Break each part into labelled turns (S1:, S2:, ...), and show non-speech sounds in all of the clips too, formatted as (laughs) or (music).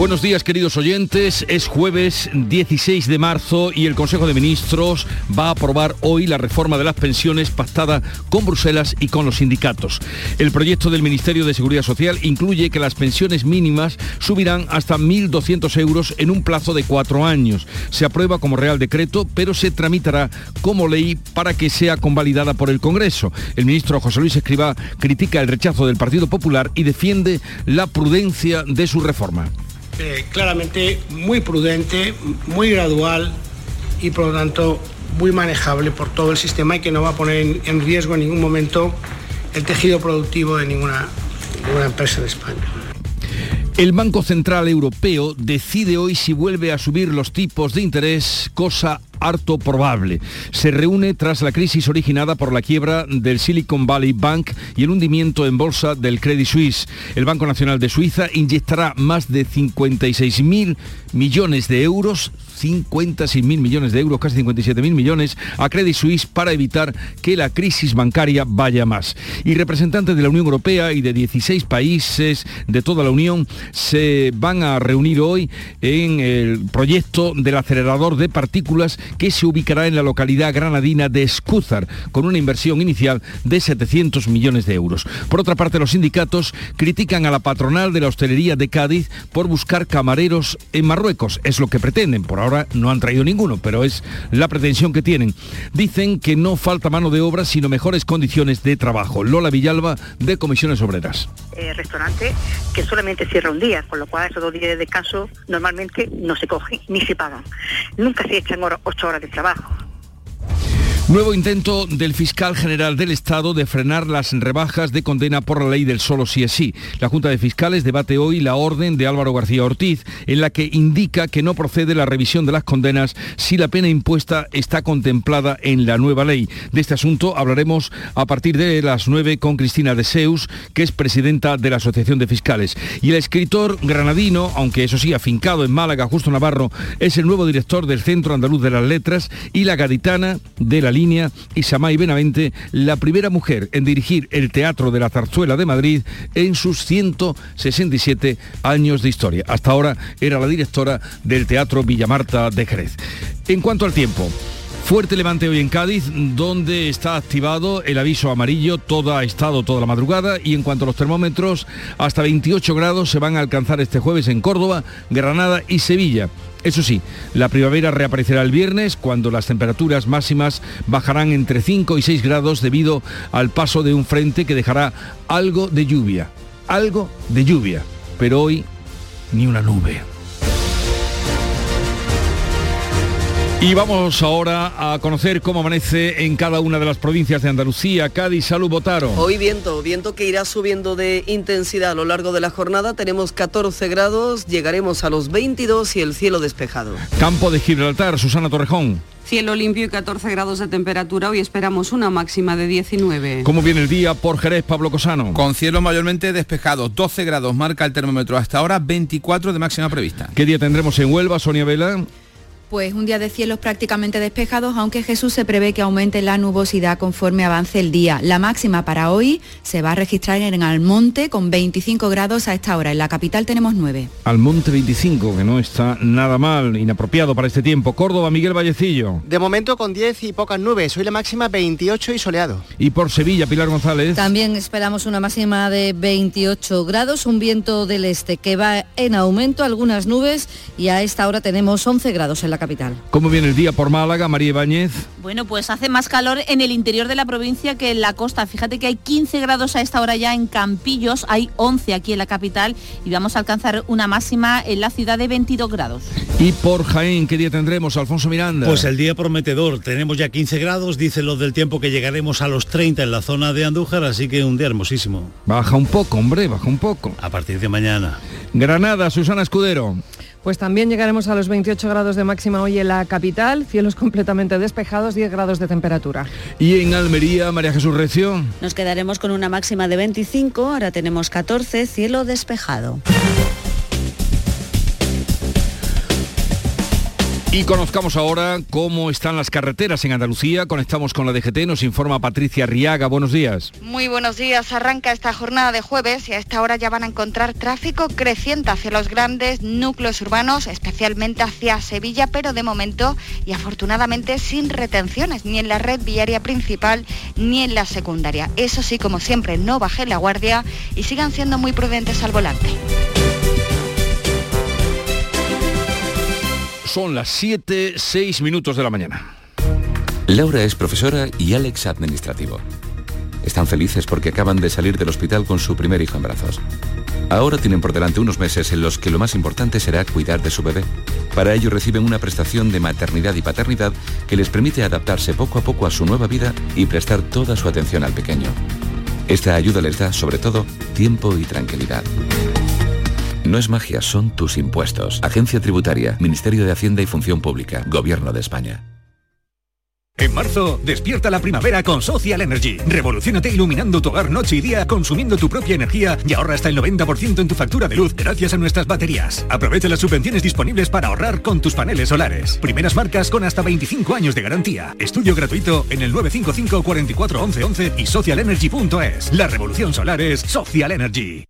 S1: Buenos días queridos oyentes, es jueves 16 de marzo y el Consejo de Ministros va a aprobar hoy la reforma de las pensiones pactada con Bruselas y con los sindicatos. El proyecto del Ministerio de Seguridad Social incluye que las pensiones mínimas subirán hasta 1.200 euros en un plazo de cuatro años. Se aprueba como Real Decreto, pero se tramitará como ley para que sea convalidada por el Congreso. El ministro José Luis Escribá critica el rechazo del Partido Popular y defiende la prudencia de su reforma.
S2: Eh, claramente muy prudente, muy gradual y por lo tanto muy manejable por todo el sistema y que no va a poner en, riesgo en ningún momento el tejido productivo de ninguna, ninguna empresa de España.
S1: El Banco Central Europeo decide hoy si vuelve a subir los tipos de interés, cosa harto probable. Se reúne tras la crisis originada por la quiebra del Silicon Valley Bank y el hundimiento en bolsa del Credit Suisse. El Banco Nacional de Suiza inyectará más de 56.000 millones de euros 56 mil millones de euros, casi 57 mil millones, a Credit Suisse para evitar que la crisis bancaria vaya más. Y representantes de la Unión Europea y de 16 países de toda la Unión se van a reunir hoy en el proyecto del acelerador de partículas que se ubicará en la localidad granadina de Escúzar, con una inversión inicial de 700 millones de euros. Por otra parte, los sindicatos critican a la patronal de la hostelería de Cádiz por buscar camareros en Marruecos. Es lo que pretenden. Por ahora no han traído ninguno, pero es la pretensión que tienen. Dicen que no falta mano de obra, sino mejores condiciones de trabajo. Lola Villalba, de Comisiones Obreras.
S3: Eh, restaurante que solamente cierra un día, con lo cual esos dos días de descanso normalmente no se cogen ni se pagan. Nunca se echan ocho horas de trabajo.
S1: Nuevo intento del fiscal general del Estado de frenar las rebajas de condena por la ley del solo sí es sí. La Junta de Fiscales debate hoy la orden de Álvaro García Ortiz, en la que indica que no procede la revisión de las condenas si la pena impuesta está contemplada en la nueva ley. De este asunto hablaremos a partir de las 9 con Cristina de Seus, que es presidenta de la Asociación de Fiscales. Y el escritor granadino, aunque eso sí, afincado en Málaga, Justo Navarro, es el nuevo director del Centro Andaluz de las Letras y la gaditana de la línea Isamay Benavente, la primera mujer en dirigir el Teatro de la Zarzuela de Madrid en sus 167 años de historia. Hasta ahora era la directora del Teatro Villamarta de Jerez. En cuanto al tiempo, Fuerte levante hoy en Cádiz, donde está activado el aviso amarillo, todo ha estado toda la madrugada y en cuanto a los termómetros, hasta 28 grados se van a alcanzar este jueves en Córdoba, Granada y Sevilla. Eso sí, la primavera reaparecerá el viernes cuando las temperaturas máximas bajarán entre 5 y 6 grados debido al paso de un frente que dejará algo de lluvia, algo de lluvia, pero hoy ni una nube. Y vamos ahora a conocer cómo amanece en cada una de las provincias de Andalucía. Cádiz, Salud, Botaro.
S4: Hoy viento, viento que irá subiendo de intensidad a lo largo de la jornada. Tenemos 14 grados, llegaremos a los 22 y el cielo despejado.
S1: Campo de Gibraltar, Susana Torrejón.
S5: Cielo limpio y 14 grados de temperatura. Hoy esperamos una máxima de 19.
S1: ¿Cómo viene el día por Jerez, Pablo Cosano?
S6: Con cielo mayormente despejado. 12 grados marca el termómetro hasta ahora, 24 de máxima prevista.
S1: ¿Qué día tendremos en Huelva, Sonia Vela?
S7: Pues un día de cielos prácticamente despejados, aunque Jesús se prevé que aumente la nubosidad conforme avance el día. La máxima para hoy se va a registrar en Almonte con 25 grados a esta hora. En la capital tenemos 9.
S1: Almonte 25, que no está nada mal, inapropiado para este tiempo. Córdoba, Miguel Vallecillo.
S8: De momento con 10 y pocas nubes. Hoy la máxima 28 y soleado.
S1: Y por Sevilla, Pilar González.
S9: También esperamos una máxima de 28 grados, un viento del este que va en aumento, algunas nubes y a esta hora tenemos 11 grados en la capital.
S1: ¿Cómo viene el día por Málaga, María Ibáñez?
S10: Bueno, pues hace más calor en el interior de la provincia que en la costa. Fíjate que hay 15 grados a esta hora ya en Campillos, hay 11 aquí en la capital y vamos a alcanzar una máxima en la ciudad de 22 grados.
S1: ¿Y por Jaén qué día tendremos, Alfonso Miranda?
S11: Pues el día prometedor, tenemos ya 15 grados, dicen los del tiempo que llegaremos a los 30 en la zona de Andújar, así que un día hermosísimo.
S1: Baja un poco, hombre, baja un poco.
S11: A partir de mañana.
S1: Granada, Susana Escudero.
S12: Pues también llegaremos a los 28 grados de máxima hoy en la capital, cielos completamente despejados, 10 grados de temperatura.
S1: Y en Almería, María Jesús Recio.
S13: Nos quedaremos con una máxima de 25, ahora tenemos 14, cielo despejado.
S1: Y conozcamos ahora cómo están las carreteras en Andalucía. Conectamos con la DGT, nos informa Patricia Riaga. Buenos días.
S14: Muy buenos días. Arranca esta jornada de jueves y a esta hora ya van a encontrar tráfico creciente hacia los grandes núcleos urbanos, especialmente hacia Sevilla, pero de momento y afortunadamente sin retenciones ni en la red viaria principal ni en la secundaria. Eso sí, como siempre, no bajen la guardia y sigan siendo muy prudentes al volante.
S1: Son las 7, 6 minutos de la mañana.
S15: Laura es profesora y Alex administrativo. Están felices porque acaban de salir del hospital con su primer hijo en brazos. Ahora tienen por delante unos meses en los que lo más importante será cuidar de su bebé. Para ello reciben una prestación de maternidad y paternidad que les permite adaptarse poco a poco a su nueva vida y prestar toda su atención al pequeño. Esta ayuda les da, sobre todo, tiempo y tranquilidad. No es magia, son tus impuestos. Agencia Tributaria, Ministerio de Hacienda y Función Pública, Gobierno de España.
S16: En marzo, despierta la primavera con Social Energy. Revolucionate iluminando tu hogar noche y día, consumiendo tu propia energía y ahorra hasta el 90% en tu factura de luz gracias a nuestras baterías. Aprovecha las subvenciones disponibles para ahorrar con tus paneles solares. Primeras marcas con hasta 25 años de garantía. Estudio gratuito en el 955 44 11 11 y socialenergy.es. La revolución solar es Social Energy.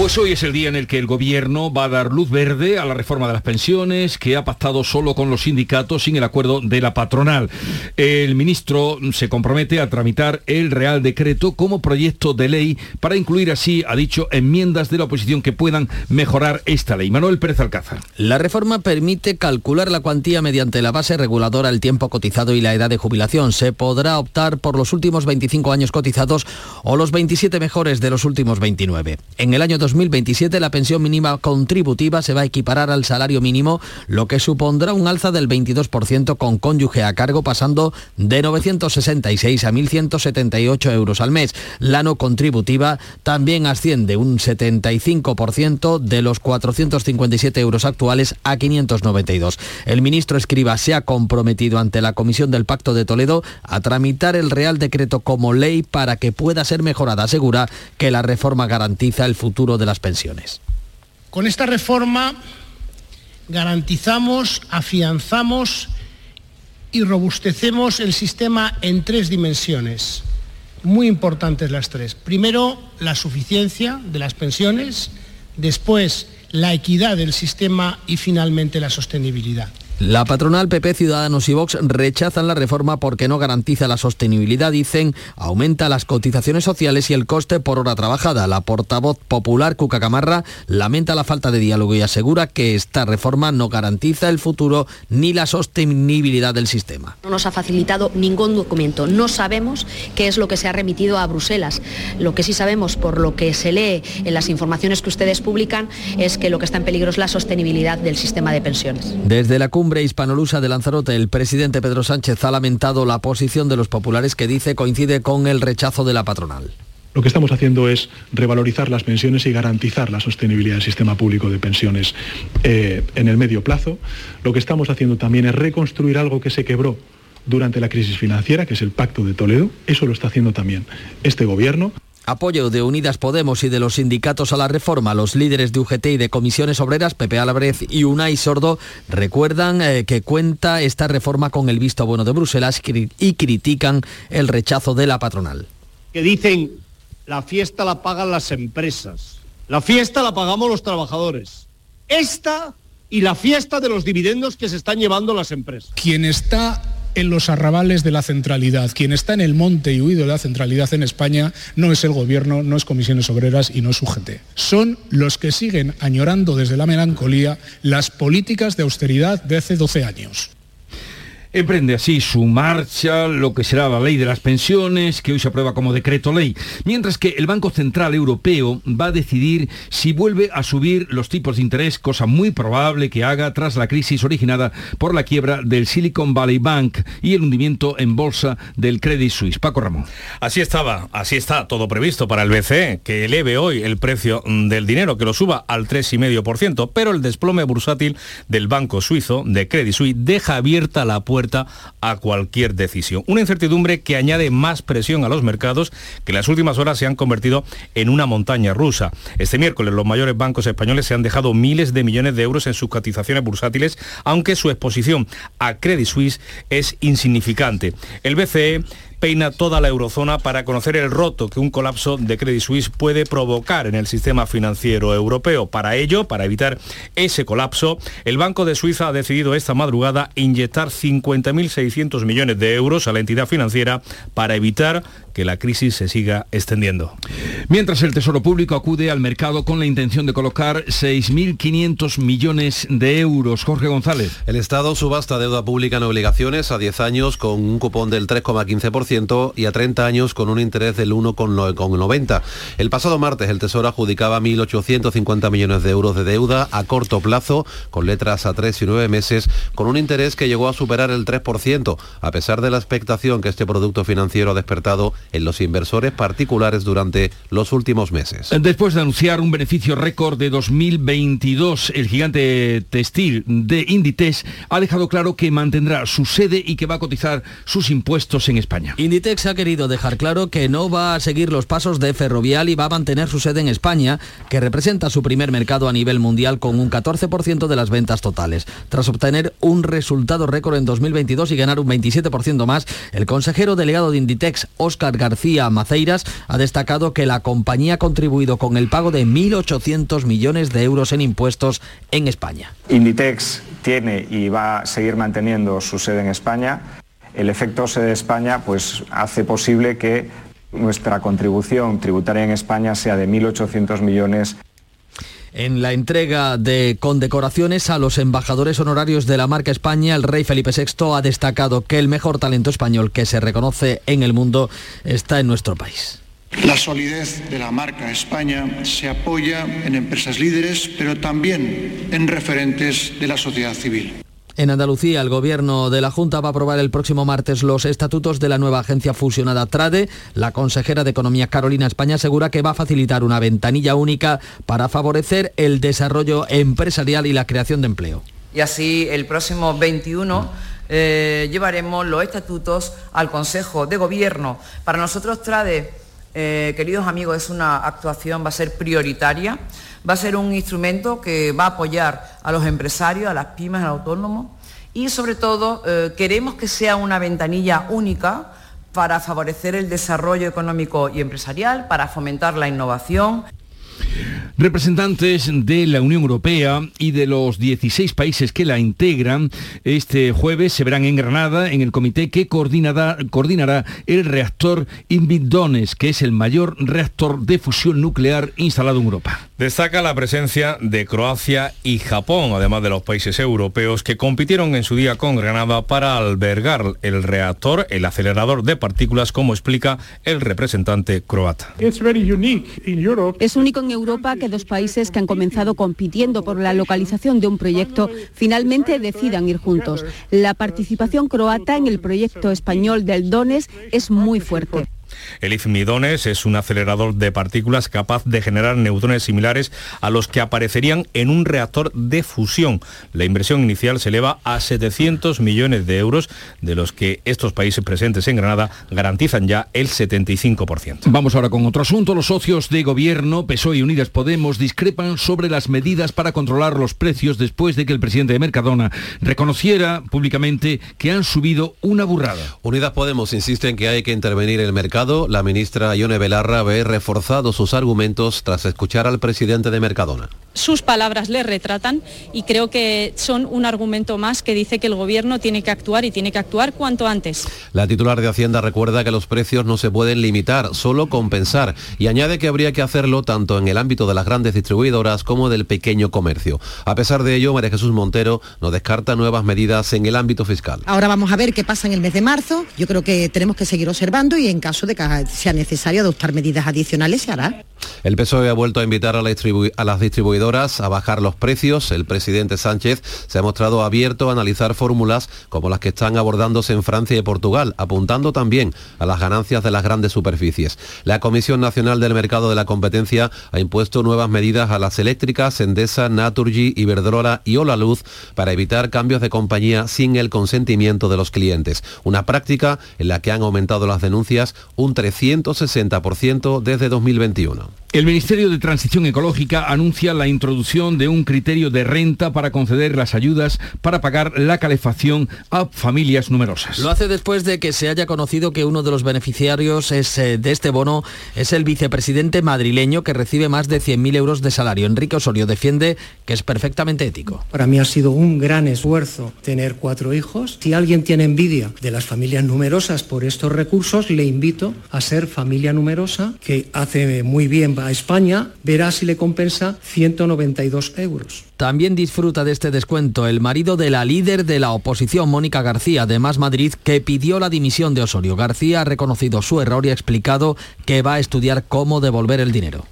S1: Pues hoy es el día en el que el gobierno va a dar luz verde a la reforma de las pensiones que ha pactado solo con los sindicatos sin el acuerdo de la patronal. El ministro se compromete a tramitar el Real Decreto como proyecto de ley para incluir así, ha dicho, enmiendas de la oposición que puedan mejorar esta ley. Manuel Pérez Alcázar.
S17: La reforma permite calcular la cuantía mediante la base reguladora, el tiempo cotizado y la edad de jubilación. Se podrá optar por los últimos 25 años cotizados o los 27 mejores de los últimos 29. En el año 2027 la pensión mínima contributiva se va a equiparar al salario mínimo, lo que supondrá un alza del 22% con cónyuge a cargo pasando de 966 a 1.178 euros al mes. La no contributiva también asciende un 75% de los 457 euros actuales a 592. El ministro Escriba se ha comprometido ante la Comisión del Pacto de Toledo a tramitar el Real Decreto como ley para que pueda ser mejorada. Asegura que la reforma garantiza el futuro de las pensiones.
S2: Con esta reforma garantizamos, afianzamos y robustecemos el sistema en tres dimensiones, muy importantes las tres. Primero, la suficiencia de las pensiones, después, la equidad del sistema y finalmente la sostenibilidad.
S17: La patronal PP, Ciudadanos y Vox rechazan la reforma porque no garantiza la sostenibilidad, dicen, aumenta las cotizaciones sociales y el coste por hora trabajada. La portavoz popular, Cuca Camarra, lamenta la falta de diálogo y asegura que esta reforma no garantiza el futuro ni la sostenibilidad del sistema.
S18: No nos ha facilitado ningún documento. No sabemos qué es lo que se ha remitido a Bruselas. Lo que sí sabemos, por lo que se lee en las informaciones que ustedes publican, es que lo que está en peligro es la sostenibilidad del sistema de pensiones.
S17: Desde la cumbre hispanolusa de Lanzarote, el presidente Pedro Sánchez ha lamentado la posición de los populares que dice coincide con el rechazo de la patronal.
S19: Lo que estamos haciendo es revalorizar las pensiones y garantizar la sostenibilidad del sistema público de pensiones eh, en el medio plazo. Lo que estamos haciendo también es reconstruir algo que se quebró durante la crisis financiera, que es el Pacto de Toledo. Eso lo está haciendo también este gobierno.
S17: Apoyo de Unidas Podemos y de los sindicatos a la reforma. Los líderes de UGT y de comisiones obreras, Pepe Álvarez y Unai Sordo, recuerdan eh, que cuenta esta reforma con el visto bueno de Bruselas y critican el rechazo de la patronal.
S20: Que dicen, la fiesta la pagan las empresas, la fiesta la pagamos los trabajadores. Esta y la fiesta de los dividendos que se están llevando las empresas.
S21: Quien está en los arrabales de la centralidad. Quien está en el monte y huido de la centralidad en España no es el gobierno, no es comisiones obreras y no es UGT. Son los que siguen añorando desde la melancolía las políticas de austeridad de hace 12 años.
S1: Emprende así su marcha lo que será la ley de las pensiones, que hoy se aprueba como decreto ley, mientras que el Banco Central Europeo va a decidir si vuelve a subir los tipos de interés, cosa muy probable que haga tras la crisis originada por la quiebra del Silicon Valley Bank y el hundimiento en bolsa del Credit Suisse. Paco Ramón.
S22: Así estaba, así está todo previsto para el BCE, que eleve hoy el precio del dinero, que lo suba al 3,5%, pero el desplome bursátil del banco suizo, de Credit Suisse, deja abierta la puerta a cualquier decisión. Una incertidumbre que añade más presión a los mercados que en las últimas horas se han convertido en una montaña rusa. Este miércoles los mayores bancos españoles se han dejado miles de millones de euros en sus cotizaciones bursátiles, aunque su exposición a Credit Suisse es insignificante. El BCE peina toda la eurozona para conocer el roto que un colapso de Credit Suisse puede provocar en el sistema financiero europeo. Para ello, para evitar ese colapso, el Banco de Suiza ha decidido esta madrugada inyectar 50.600 millones de euros a la entidad financiera para evitar que la crisis se siga extendiendo.
S1: Mientras el Tesoro Público acude al mercado con la intención de colocar 6.500 millones de euros. Jorge González.
S23: El Estado subasta deuda pública en obligaciones a 10 años con un cupón del 3,15% y a 30 años con un interés del 1,90%. El pasado martes el Tesoro adjudicaba 1.850 millones de euros de deuda a corto plazo con letras a 3 y 9 meses con un interés que llegó a superar el 3%, a pesar de la expectación que este producto financiero ha despertado en los inversores particulares durante los últimos meses.
S1: Después de anunciar un beneficio récord de 2022, el gigante textil de Inditex ha dejado claro que mantendrá su sede y que va a cotizar sus impuestos en España.
S17: Inditex ha querido dejar claro que no va a seguir los pasos de Ferrovial y va a mantener su sede en España, que representa su primer mercado a nivel mundial con un 14% de las ventas totales. Tras obtener un resultado récord en 2022 y ganar un 27% más, el consejero delegado de Inditex, García Maceiras, ha destacado que la compañía ha contribuido con el pago de 1.800 millones de euros en impuestos en España.
S24: Inditex tiene y va a seguir manteniendo su sede en España. El efecto sede España pues, hace posible que nuestra contribución tributaria en España sea de 1.800 millones
S17: en la entrega de condecoraciones a los embajadores honorarios de la marca España, el rey Felipe VI ha destacado que el mejor talento español que se reconoce en el mundo está en nuestro país.
S25: La solidez de la marca España se apoya en empresas líderes, pero también en referentes de la sociedad civil.
S17: En Andalucía, el gobierno de la Junta va a aprobar el próximo martes los estatutos de la nueva agencia fusionada Trade. La consejera de Economía Carolina España asegura que va a facilitar una ventanilla única para favorecer el desarrollo empresarial y la creación de empleo.
S26: Y así el próximo 21 eh, llevaremos los estatutos al Consejo de Gobierno. Para nosotros Trade, eh, queridos amigos, es una actuación, va a ser prioritaria va a ser un instrumento que va a apoyar a los empresarios, a las pymes, al autónomo y sobre todo eh, queremos que sea una ventanilla única para favorecer el desarrollo económico y empresarial, para fomentar la innovación.
S1: Representantes de la Unión Europea y de los 16 países que la integran este jueves se verán en Granada en el comité que coordinará, coordinará el reactor Invidones, que es el mayor reactor de fusión nuclear instalado en Europa.
S22: Destaca la presencia de Croacia y Japón, además de los países europeos que compitieron en su día con Granada para albergar el reactor, el acelerador de partículas, como explica el representante croata.
S27: Es único en Europa que dos países que han comenzado compitiendo por la localización de un proyecto finalmente decidan ir juntos. La participación croata en el proyecto español del Dones es muy fuerte.
S22: El IFMIDONES es un acelerador de partículas capaz de generar neutrones similares a los que aparecerían en un reactor de fusión. La inversión inicial se eleva a 700 millones de euros, de los que estos países presentes en Granada garantizan ya el 75%.
S1: Vamos ahora con otro asunto. Los socios de gobierno, PSOE y Unidas Podemos, discrepan sobre las medidas para controlar los precios después de que el presidente de Mercadona reconociera públicamente que han subido una burrada.
S23: Unidas Podemos insiste en que hay que intervenir el mercado La ministra Ione Belarra ve reforzado sus argumentos tras escuchar al presidente de Mercadona.
S28: Sus palabras le retratan y creo que son un argumento más que dice que el gobierno tiene que actuar y tiene que actuar cuanto antes.
S23: La titular de Hacienda recuerda que los precios no se pueden limitar, solo compensar y añade que habría que hacerlo tanto en el ámbito de las grandes distribuidoras como del pequeño comercio. A pesar de ello, María Jesús Montero no descarta nuevas medidas en el ámbito fiscal.
S29: Ahora vamos a ver qué pasa en el mes de marzo. Yo creo que tenemos que seguir observando y en caso de sea necesario adoptar medidas adicionales se hará.
S23: El PSOE ha vuelto a invitar a, las distribuidoras a bajar los precios. El presidente Sánchez se ha mostrado abierto a analizar fórmulas como las que están abordándose en Francia y Portugal, apuntando también a las ganancias de las grandes superficies. La Comisión Nacional del Mercado de la Competencia ha impuesto nuevas medidas a las eléctricas Endesa, Naturgy, Iberdrola y Ola Luz para evitar cambios de compañía sin el consentimiento de los clientes. Una práctica en la que han aumentado las denuncias un 360% desde 2021.
S1: El Ministerio de Transición Ecológica anuncia la introducción de un criterio de renta para conceder las ayudas para pagar la calefacción a familias numerosas.
S17: Lo hace después de que se haya conocido que uno de los beneficiarios es, eh, de este bono es el vicepresidente madrileño que recibe más de 100.000 euros de salario. Enrique Osorio defiende que es perfectamente ético.
S30: Para mí ha sido un gran esfuerzo tener cuatro hijos. Si alguien tiene envidia de las familias numerosas por estos recursos, le invito a ser familia numerosa, que hace muy bien a España, verá si le compensa 192 euros.
S17: También disfruta de este descuento el marido de la líder de la oposición, Mónica García, de Más Madrid, que pidió la dimisión de Osorio. García ha reconocido su error y ha explicado que va a estudiar cómo devolver el dinero.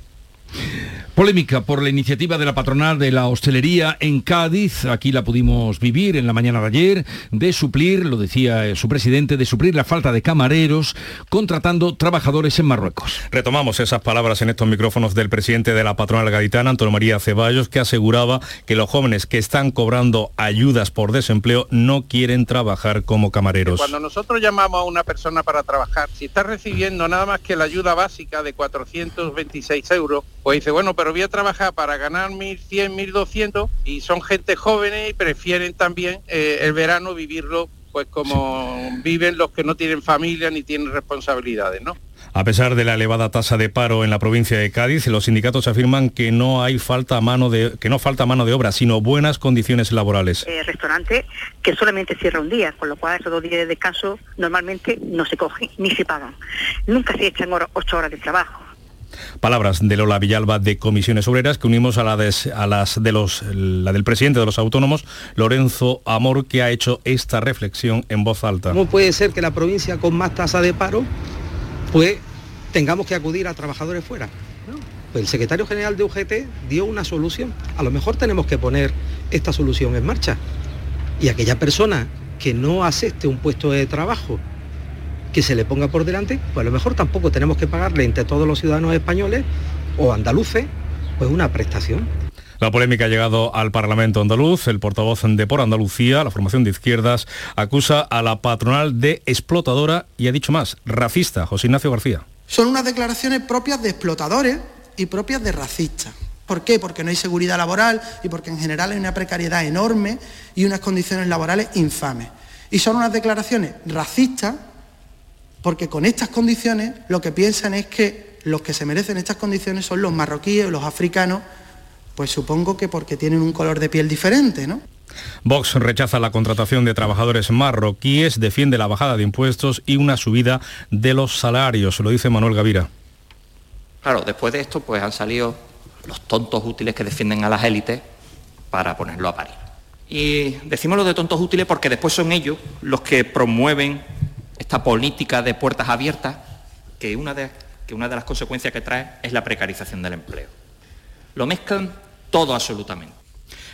S1: Polémica por la iniciativa de la patronal de la hostelería en Cádiz, aquí la pudimos vivir en la mañana de ayer, de suplir, lo decía su presidente, de suplir la falta de camareros contratando trabajadores en Marruecos.
S22: Retomamos esas palabras en estos micrófonos del presidente de la patronal gaditana, Antonio María Ceballos, que aseguraba que los jóvenes que están cobrando ayudas por desempleo no quieren trabajar como camareros.
S31: Cuando nosotros llamamos a una persona para trabajar, si está recibiendo nada más que la ayuda básica de 426 euros, pues dice, bueno, pero voy a trabajar para ganar 1.100, 1.200 y son gente jóvenes y prefieren también eh, el verano vivirlo pues como viven los que no tienen familia ni tienen responsabilidades, ¿no?
S22: A pesar de la elevada tasa de paro en la provincia de Cádiz, los sindicatos afirman que no hay falta mano de que no falta mano de obra, sino buenas condiciones laborales.
S32: Eh, restaurante que solamente cierra un día, con lo cual esos dos días de descanso normalmente no se cogen ni se pagan. Nunca se echan ocho horas de trabajo.
S22: Palabras de Lola Villalba de Comisiones Obreras que unimos a, la a las de los, la del presidente de los autónomos, Lorenzo Amor, que ha hecho esta reflexión en voz alta.
S33: ¿Cómo puede ser que la provincia con más tasa de paro, pues tengamos que acudir a trabajadores fuera? Pues el secretario general de UGT dio una solución. A lo mejor tenemos que poner esta solución en marcha. Y aquella persona que no acepte un puesto de trabajo que se le ponga por delante, pues a lo mejor tampoco tenemos que pagarle entre todos los ciudadanos españoles o andaluces, pues una prestación.
S22: La polémica ha llegado al Parlamento andaluz. El portavoz de Por Andalucía, la formación de izquierdas, acusa a la patronal de explotadora y ha dicho más, racista. José Ignacio García.
S34: Son unas declaraciones propias de explotadores y propias de racistas. ¿Por qué? Porque no hay seguridad laboral y porque en general hay una precariedad enorme y unas condiciones laborales infames. Y son unas declaraciones racistas porque con estas condiciones lo que piensan es que los que se merecen estas condiciones son los marroquíes o los africanos, pues supongo que porque tienen un color de piel diferente, ¿no?
S22: Vox rechaza la contratación de trabajadores marroquíes, defiende la bajada de impuestos y una subida de los salarios, lo dice Manuel Gavira.
S35: Claro, después de esto pues han salido los tontos útiles que defienden a las élites para ponerlo a parir. Y decimos lo de tontos útiles porque después son ellos los que promueven esta política de puertas abiertas, que una de, que una de las consecuencias que trae es la precarización del empleo. Lo mezclan todo absolutamente.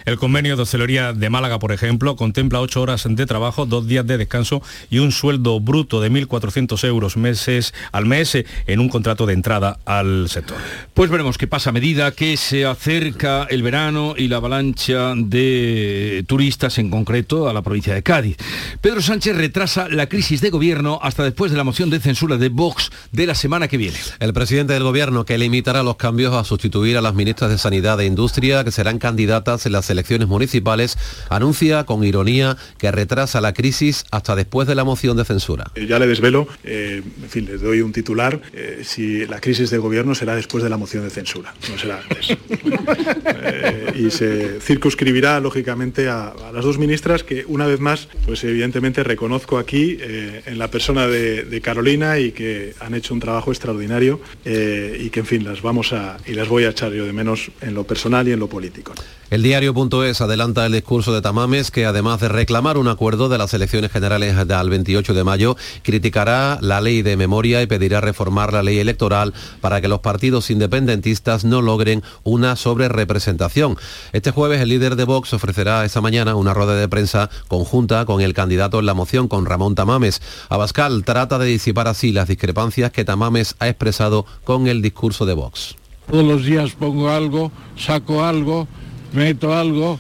S22: El convenio de hostelería de Málaga, por ejemplo, contempla ocho horas de trabajo, dos días de descanso y un sueldo bruto de 1.400 euros meses al mes en un contrato de entrada al sector.
S1: Pues veremos qué pasa a medida que se acerca el verano y la avalancha de turistas en concreto a la provincia de Cádiz. Pedro Sánchez retrasa la crisis de gobierno hasta después de la moción de censura de Vox de la semana que viene.
S23: El presidente del gobierno que limitará los cambios a sustituir a las ministras de Sanidad e Industria que serán candidatas en las elecciones municipales, anuncia con ironía que retrasa la crisis hasta después de la moción de censura.
S19: Eh, ya le desvelo, eh, en fin, les doy un titular, eh, si la crisis de gobierno será después de la moción de censura, no será antes. y se circunscribirá, lógicamente, a, a, las dos ministras que, una vez más, pues evidentemente reconozco aquí en la persona de, de, Carolina y que han hecho un trabajo extraordinario y que, en fin, las vamos a, y las voy a echar yo de menos en lo personal y en lo político.
S23: El diario.es adelanta el discurso de Tamames que además de reclamar un acuerdo de las elecciones generales al 28 de mayo, criticará la ley de memoria y pedirá reformar la ley electoral para que los partidos independentistas no logren una sobrerepresentación. Este jueves el líder de Vox ofrecerá esta mañana una rueda de prensa conjunta con el candidato en la moción, con Ramón Tamames. Abascal trata de disipar así las discrepancias que Tamames ha expresado con el discurso de Vox.
S36: Todos los días pongo algo, saco algo, meto algo.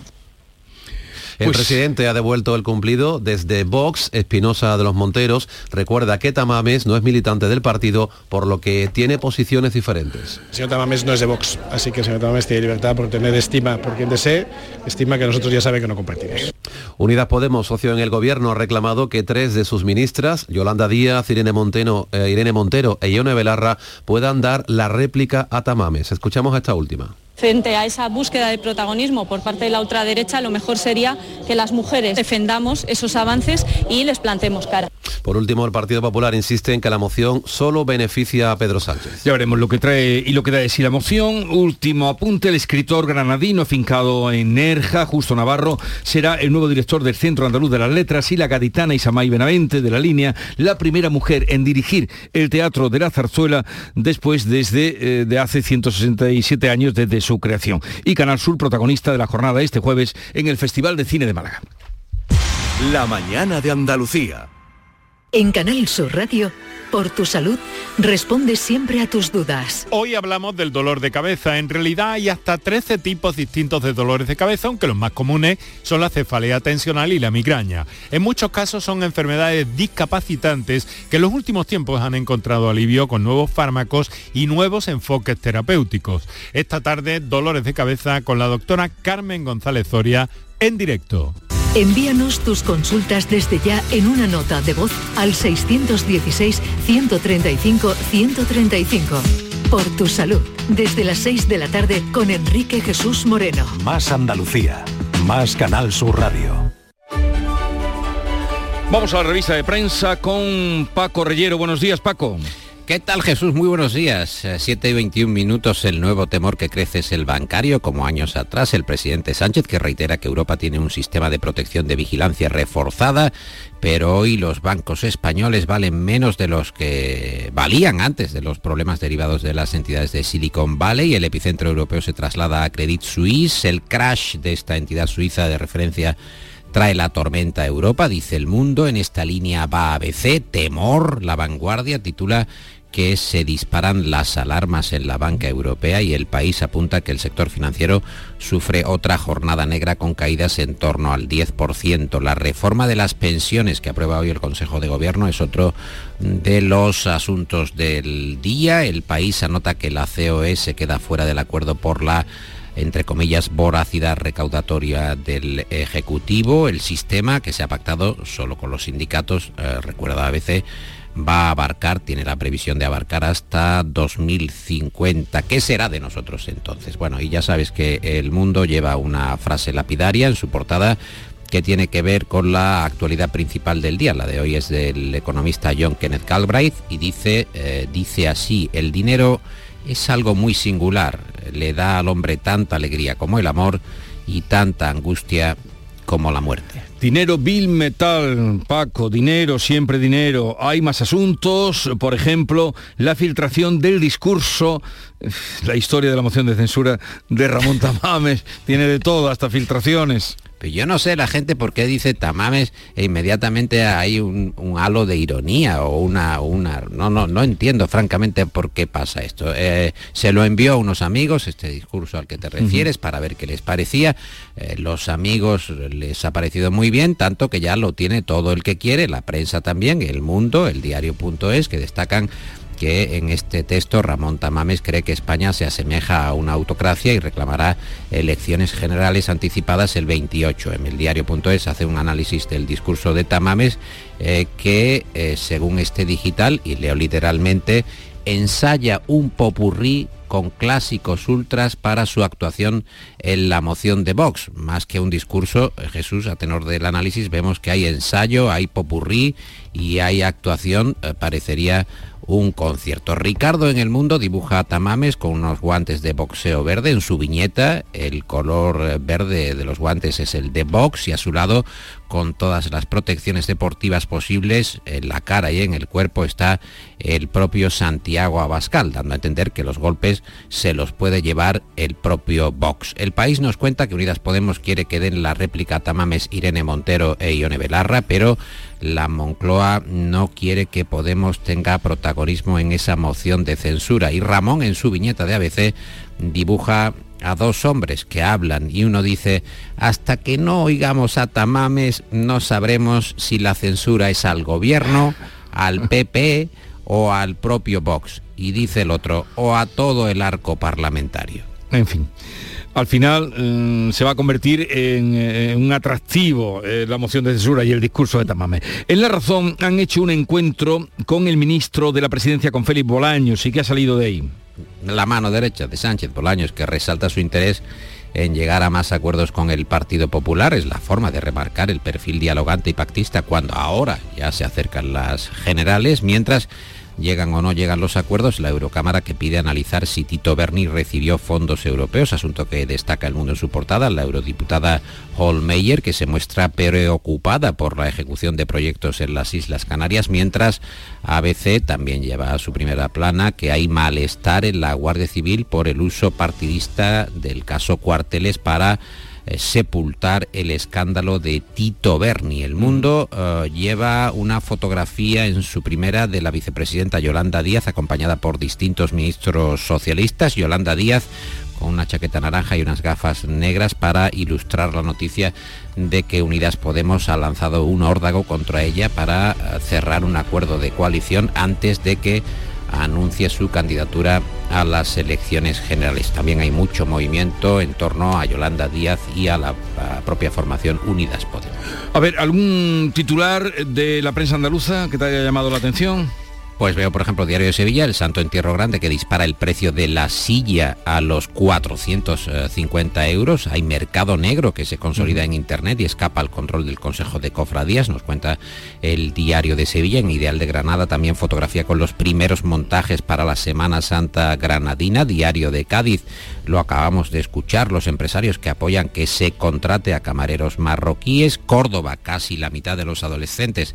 S23: El pues... presidente ha devuelto el cumplido desde Vox. Espinosa de los Monteros recuerda que Tamames no es militante del partido, por lo que tiene posiciones diferentes.
S37: El señor Tamames no es de Vox, así que el señor Tamames tiene libertad por tener estima por quien desee, estima que nosotros ya saben que no compartimos.
S23: Unidas Podemos, socio en el gobierno, ha reclamado que tres de sus ministras, Yolanda Díaz, Irene, Monteno, eh, Irene Montero e Ione Belarra, puedan dar la réplica a Tamames. Escuchamos a esta última.
S28: Frente a esa búsqueda de protagonismo por parte de la ultraderecha, lo mejor sería que las mujeres defendamos esos avances y les plantemos cara.
S23: Por último, el Partido Popular insiste en que la moción solo beneficia a Pedro Sánchez.
S1: Ya veremos lo que trae y lo que da de sí la moción. Último apunte, el escritor granadino afincado en Nerja, Justo Navarro, será el nuevo director del Centro Andaluz de las Letras y la gaditana Isamay Benavente de la línea, la primera mujer en dirigir el Teatro de la Zarzuela después desde eh, de hace 167 años desde su creación. Y Canal Sur, protagonista de la jornada este jueves en el Festival de Cine de Málaga.
S38: La mañana de Andalucía.
S39: En Canal Sur Radio, por tu salud, responde siempre a tus dudas.
S40: Hoy hablamos del dolor de cabeza. En realidad hay hasta 13 tipos distintos de dolores de cabeza, aunque los más comunes son la cefalea tensional y la migraña. En muchos casos son enfermedades discapacitantes que en los últimos tiempos han encontrado alivio con nuevos fármacos y nuevos enfoques terapéuticos. Esta tarde, dolores de cabeza con la doctora Carmen González Zoria en directo.
S39: Envíanos tus consultas desde ya en una nota de voz al 616-135-135. Por tu salud, desde las 6 de la tarde con Enrique Jesús Moreno.
S38: Más Andalucía, más Canal Sur Radio.
S1: Vamos a la revista de prensa con Paco Reyero. Buenos días, Paco.
S41: ¿Qué tal Jesús? Muy buenos días. 7 y 21 minutos. El nuevo temor que crece es el bancario, como años atrás. El presidente Sánchez que reitera que Europa tiene un sistema de protección de vigilancia reforzada, pero hoy los bancos españoles valen menos de los que valían antes de los problemas derivados de las entidades de Silicon Valley. El epicentro europeo se traslada a Credit Suisse. El crash de esta entidad suiza de referencia trae la tormenta a Europa, dice el mundo. En esta línea va ABC, temor, la vanguardia, titula que se disparan las alarmas en la banca europea y el país apunta que el sector financiero sufre otra jornada negra con caídas en torno al 10%. La reforma de las pensiones que aprueba hoy el Consejo de Gobierno es otro de los asuntos del día. El país anota que la COE se queda fuera del acuerdo por la entre comillas, voracidad recaudatoria del Ejecutivo. El sistema que se ha pactado solo con los sindicatos, eh, recuerda a veces va a abarcar, tiene la previsión de abarcar hasta 2050. ¿Qué será de nosotros entonces? Bueno, y ya sabes que el mundo lleva una frase lapidaria en su portada que tiene que ver con la actualidad principal del día. La de hoy es del economista John Kenneth Galbraith y dice, eh, dice así, el dinero es algo muy singular, le da al hombre tanta alegría como el amor y tanta angustia como la muerte.
S1: Dinero, Bill Metal, Paco, dinero, siempre dinero. Hay más asuntos, por ejemplo, la filtración del discurso, la historia de la moción de censura de Ramón (laughs) Tamames, tiene de todo, hasta filtraciones.
S41: Yo no sé la gente por qué dice tamames e inmediatamente hay un, halo de ironía o una, una... No, no, no entiendo francamente por qué pasa esto. Eh, se lo envió a unos amigos, este discurso al que te refieres, para ver qué les parecía. Eh, los amigos les ha parecido muy bien, tanto que ya lo tiene todo el que quiere, la prensa también, el mundo, el diario.es, que destacan que en este texto Ramón Tamames cree que España se asemeja a una autocracia y reclamará elecciones generales anticipadas el 28. En el diario.es hace un análisis del discurso de Tamames eh, que, eh, según este digital, y leo literalmente, ensaya un popurrí con clásicos ultras para su actuación en la moción de Vox. Más que un discurso, eh, Jesús, a tenor del análisis, vemos que hay ensayo, hay popurrí y hay actuación, parecería un concierto. Ricardo en el mundo dibuja a Tamames con unos guantes de boxeo verde en su viñeta. El color verde de los guantes es el de box y a su lado, con todas las protecciones deportivas posibles, en la cara y en el cuerpo está el propio Santiago Abascal, dando a entender que los golpes se los puede llevar el propio box. El país nos cuenta que Unidas Podemos quiere que den la réplica a Tamames Irene Montero e Ione Belarra, pero la Moncloa no quiere que Podemos tenga protagonismo en esa moción de censura y Ramón en su viñeta de ABC dibuja a dos hombres que hablan y uno dice, hasta que no oigamos a Tamames no sabremos si la censura es al gobierno, al PP o al propio Vox. Y dice el otro, o a todo el arco parlamentario.
S1: En fin al final mm, se va a convertir en, eh, un atractivo eh, la moción de censura y el discurso de Tamame. En La Razón han hecho un encuentro con el ministro de la Presidencia, con Félix Bolaños, y qué ha salido de ahí.
S41: La mano derecha de Sánchez Bolaños, que resalta su interés en llegar a más acuerdos con el Partido Popular. Es la forma de remarcar el perfil dialogante y pactista cuando ahora ya se acercan las generales, mientras llegan o no llegan los acuerdos, la Eurocámara que pide analizar si Tito Berni recibió fondos europeos, asunto que destaca el mundo en su portada, la eurodiputada Holmeyer, que se muestra preocupada por la ejecución de proyectos en las Islas Canarias, mientras ABC también lleva a su primera plana que hay malestar en la Guardia Civil por el uso partidista del caso Cuarteles para eh, sepultar el escándalo de Tito Berni. El mundo eh, lleva una fotografía en su primera de la vicepresidenta Yolanda Díaz, acompañada por distintos ministros socialistas. Yolanda Díaz con una chaqueta naranja y unas gafas negras para ilustrar la noticia de que Unidas Podemos ha lanzado un órdago contra ella para eh, cerrar un acuerdo de coalición antes de que anuncia su candidatura a las elecciones generales. También hay mucho movimiento en torno a Yolanda Díaz y a la, propia formación Unidas Podemos.
S1: A ver, ¿algún titular de la prensa andaluza que te haya llamado la atención?
S41: Pues veo, por ejemplo, Diario de Sevilla, el Santo Entierro Grande, que dispara el precio de la silla a los 450 euros. Hay mercado negro que se consolida en Internet y escapa al control del Consejo de Cofradías, nos cuenta el Diario de Sevilla. En Ideal de Granada también fotografía con los primeros montajes para la Semana Santa Granadina. Diario de Cádiz, lo acabamos de escuchar, los empresarios que apoyan que se contrate a camareros marroquíes. Córdoba, casi la mitad de los adolescentes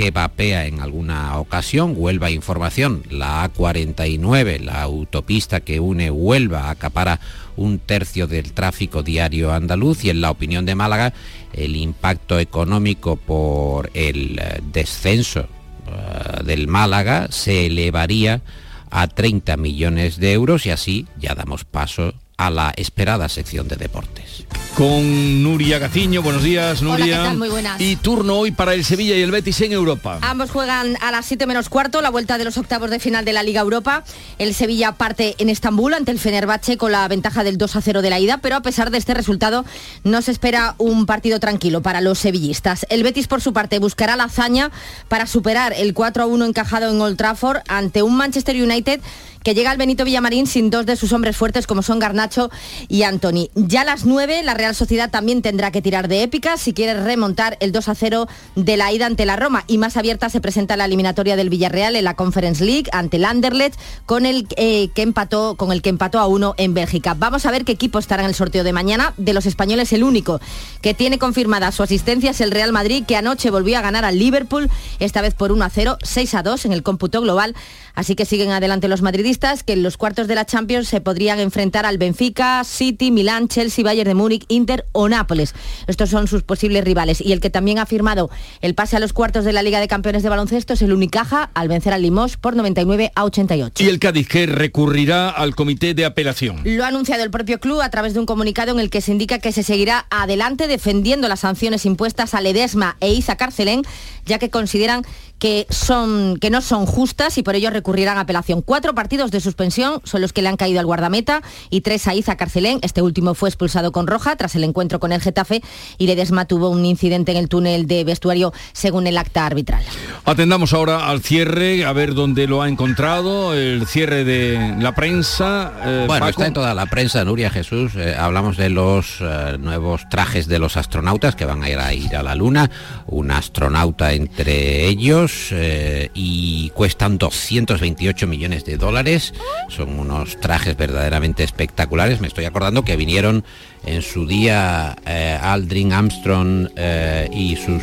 S41: que vapea en alguna ocasión. Huelva Información, la A49, la autopista que une Huelva, acapara un tercio del tráfico diario andaluz y en la opinión de Málaga el impacto económico por el eh, descenso eh, del Málaga se elevaría a 30 millones de euros y así ya damos paso a la esperada sección de deportes.
S1: Con Nuria Gaciño, buenos días Nuria.
S42: Hola, Muy buenas.
S1: Y turno hoy para el Sevilla y el Betis en Europa.
S42: Ambos juegan a las 7 menos cuarto, la vuelta de los octavos de final de la Liga Europa. El Sevilla parte en Estambul ante el Fenerbahce con la ventaja del 2 a 0 de la ida, pero a pesar de este resultado no se espera un partido tranquilo para los sevillistas. El Betis por su parte buscará la hazaña para superar el 4 a 1 encajado en Old Trafford ante un Manchester United que llega al Benito Villamarín sin dos de sus hombres fuertes como son Garnacho y Anthony. Ya a las 9 la Real Sociedad también tendrá que tirar de épica si quiere remontar el 2 a 0 de la ida ante la Roma y más abierta se presenta la eliminatoria del Villarreal en la Conference League ante el Anderlecht con el eh, que empató con el que empató a uno en Bélgica. Vamos a ver qué equipo estará en el sorteo de mañana. De los españoles el único que tiene confirmada su asistencia es el Real Madrid que anoche volvió a ganar al Liverpool esta vez por 1 a 0, 6 a 2 en el cómputo global. Así que siguen adelante los madridistas
S43: madridistas que en los cuartos de la Champions se podrían enfrentar al Benfica, City, Milán, Chelsea, Bayern de Múnich, Inter o Nápoles. Estos son sus posibles rivales. Y el que también ha firmado el pase a los cuartos de la Liga de Campeones de Baloncesto es el Unicaja al vencer al Limoges por 99 a 88.
S1: Y el Cádiz que recurrirá al comité de apelación.
S43: Lo ha anunciado el propio club a través de un comunicado en el que se indica que se seguirá adelante defendiendo las sanciones impuestas a Ledesma e Isa Carcelén, ya que consideran que, son, que no son justas y por ello recurrirán a apelación. Cuatro partidos de suspensión son los que le han caído al guardameta y tres a Iza Carcelén. Este último fue expulsado con roja tras el encuentro con el Getafe y Ledesma tuvo un incidente en el túnel de vestuario según el acta arbitral.
S1: Atendamos ahora al cierre, a ver dónde lo ha encontrado, el cierre de la prensa.
S41: Eh, bueno, está en toda la prensa, Nuria Jesús. Eh, hablamos de los eh, nuevos trajes de los astronautas que van a ir a ir a la Luna. Un astronauta entre ellos eh, y cuestan 228 millones de dólares. Son unos trajes verdaderamente espectaculares. Me estoy acordando que vinieron en su día eh, Aldrin Armstrong eh, y sus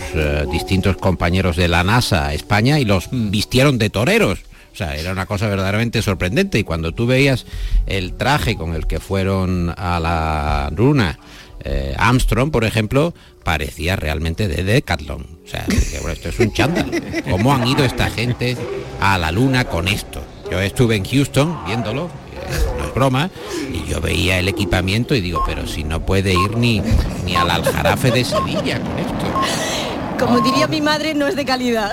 S41: distintos compañeros de la NASA a España y los vistieron de toreros. O sea, era una cosa verdaderamente sorprendente y cuando tú veías el traje con el que fueron a la luna, Armstrong, por ejemplo, parecía realmente de Decathlon. O sea, esto es un chándal. ¿Cómo han ido esta gente a la luna con esto? Yo estuve en Houston viéndolo, no es broma, y yo veía el equipamiento y digo, pero si no puede ir ni, ni al Aljarafe de Sevilla con esto.
S43: Como diría mi madre, no es de calidad.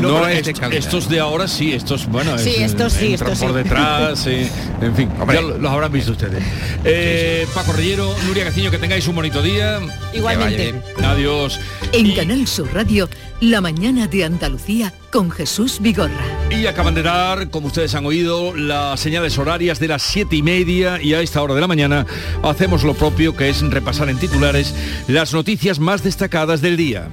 S1: No, (laughs) es de calidad. Estos de ahora sí, estos, bueno,
S43: sí, estos sí, estos
S1: por detrás, en fin, (laughs) los habrán visto ustedes. Eh, Paco Rellero, Nuria Gaciño, que tengáis un bonito día.
S43: Igualmente.
S1: Adiós.
S39: En Canal Sur Radio, la mañana de Andalucía con Jesús Vigorra.
S1: Y acaban de dar, como ustedes han oído, las señales horarias de las siete y media y a esta hora de la mañana hacemos lo propio, que es repasar en titulares las noticias más destacadas del día.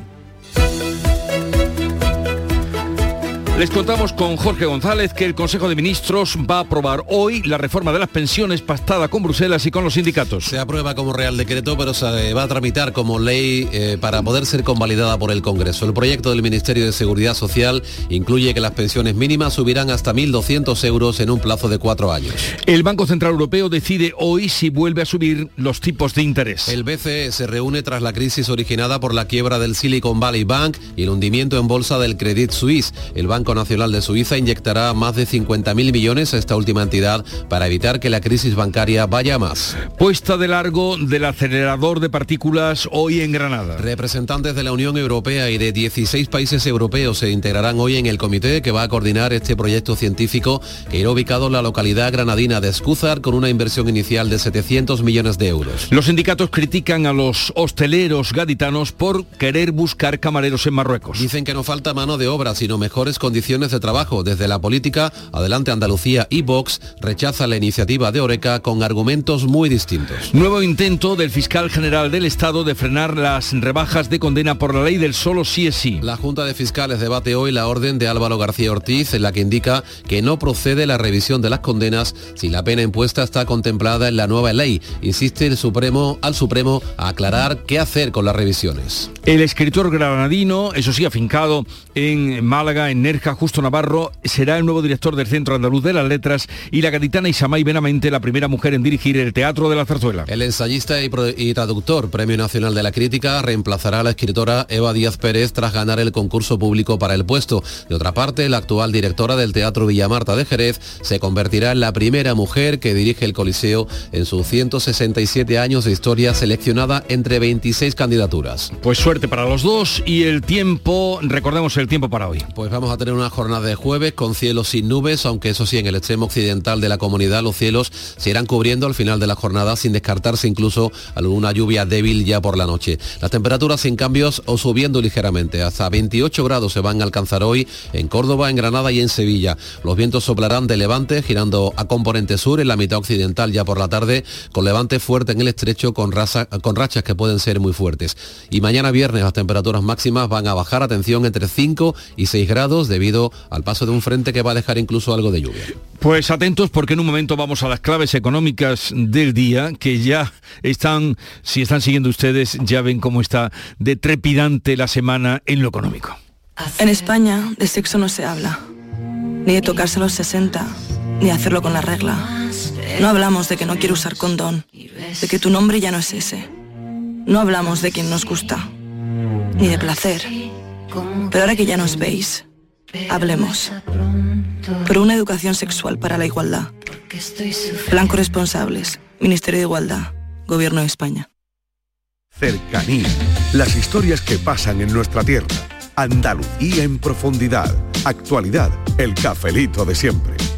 S1: Les contamos con Jorge González que el Consejo de Ministros va a aprobar hoy la reforma de las pensiones pactada con Bruselas y con los sindicatos.
S23: Se aprueba como Real Decreto, pero se va a tramitar como ley eh, para poder ser convalidada por el Congreso. El proyecto del Ministerio de Seguridad Social incluye que las pensiones mínimas subirán hasta 1.200 euros en un plazo de cuatro años.
S1: El Banco Central Europeo decide hoy si vuelve a subir los tipos de interés.
S23: El BCE se reúne tras la crisis originada por la quiebra del Silicon Valley Bank y el hundimiento en bolsa del Credit Suisse. El Banco Nacional de Suiza inyectará más de 50.000 millones a esta última entidad para evitar que la crisis bancaria vaya más.
S1: Puesta de largo del acelerador de partículas hoy en Granada.
S23: Representantes de la Unión Europea y de 16 países europeos se integrarán hoy en el comité que va a coordinar este proyecto científico que irá ubicado en la localidad granadina de Escúzar con una inversión inicial de 700 millones de euros.
S1: Los sindicatos critican a los hosteleros gaditanos por querer buscar camareros en Marruecos.
S23: Dicen que no falta mano de obra, sino mejores condiciones condiciones de trabajo. Desde la política, Adelante Andalucía y Vox rechaza la iniciativa de Oreca con argumentos muy distintos.
S1: Nuevo intento del fiscal general del Estado de frenar las rebajas de condena por la ley del solo sí es sí.
S23: La Junta de Fiscales debate hoy la orden de Álvaro García Ortiz en la que indica que no procede la revisión de las condenas si la pena impuesta está contemplada en la nueva ley. Insiste el Supremo al Supremo a aclarar qué hacer con las revisiones.
S1: El escritor granadino, eso sí, afincado en Málaga, en Nerja, Justo Navarro será el nuevo director del Centro Andaluz de las Letras y la gaditana Isamay Benamente la primera mujer en dirigir el Teatro de la Zarzuela.
S23: El ensayista y, traductor, Premio Nacional de la Crítica, reemplazará a la escritora Eva Díaz Pérez tras ganar el concurso público para el puesto. De otra parte, la actual directora del Teatro Villamarta de Jerez se convertirá en la primera mujer que dirige el Coliseo en sus 167 años de historia seleccionada entre 26 candidaturas.
S1: Pues suerte para los dos y el tiempo, recordemos el tiempo para hoy.
S23: Pues vamos a tener una jornada de jueves con cielos sin nubes, aunque eso sí, en el extremo occidental de la comunidad los cielos se irán cubriendo al final de la jornada sin descartarse incluso alguna lluvia débil ya por la noche. Las temperaturas sin cambios o subiendo ligeramente. Hasta 28 grados se van a alcanzar hoy en Córdoba, en Granada y en Sevilla. Los vientos soplarán de levante girando a componente sur en la mitad occidental ya por la tarde, con levante fuerte en el estrecho con, con rachas que pueden ser muy fuertes. Y mañana viernes las temperaturas máximas van a bajar, atención, entre 5 y 6 grados de debido al paso de un frente que va a dejar incluso algo de lluvia.
S1: Pues atentos porque en un momento vamos a las claves económicas del día que ya están, si están siguiendo ustedes, ya ven cómo está de trepidante la semana en lo económico.
S44: En España de sexo no se habla, ni de tocarse a los 60, ni hacerlo con la regla. No hablamos de que no quiero usar condón, de que tu nombre ya no es ese. No hablamos de quien nos gusta, ni de placer. Pero ahora que ya nos veis, hablemos. Por una educación sexual para la igualdad. Blanco responsables, Ministerio de Igualdad, Gobierno de España.
S45: Cercanía. Las historias que pasan en nuestra tierra. Andalucía en profundidad. Actualidad. El cafelito de siempre.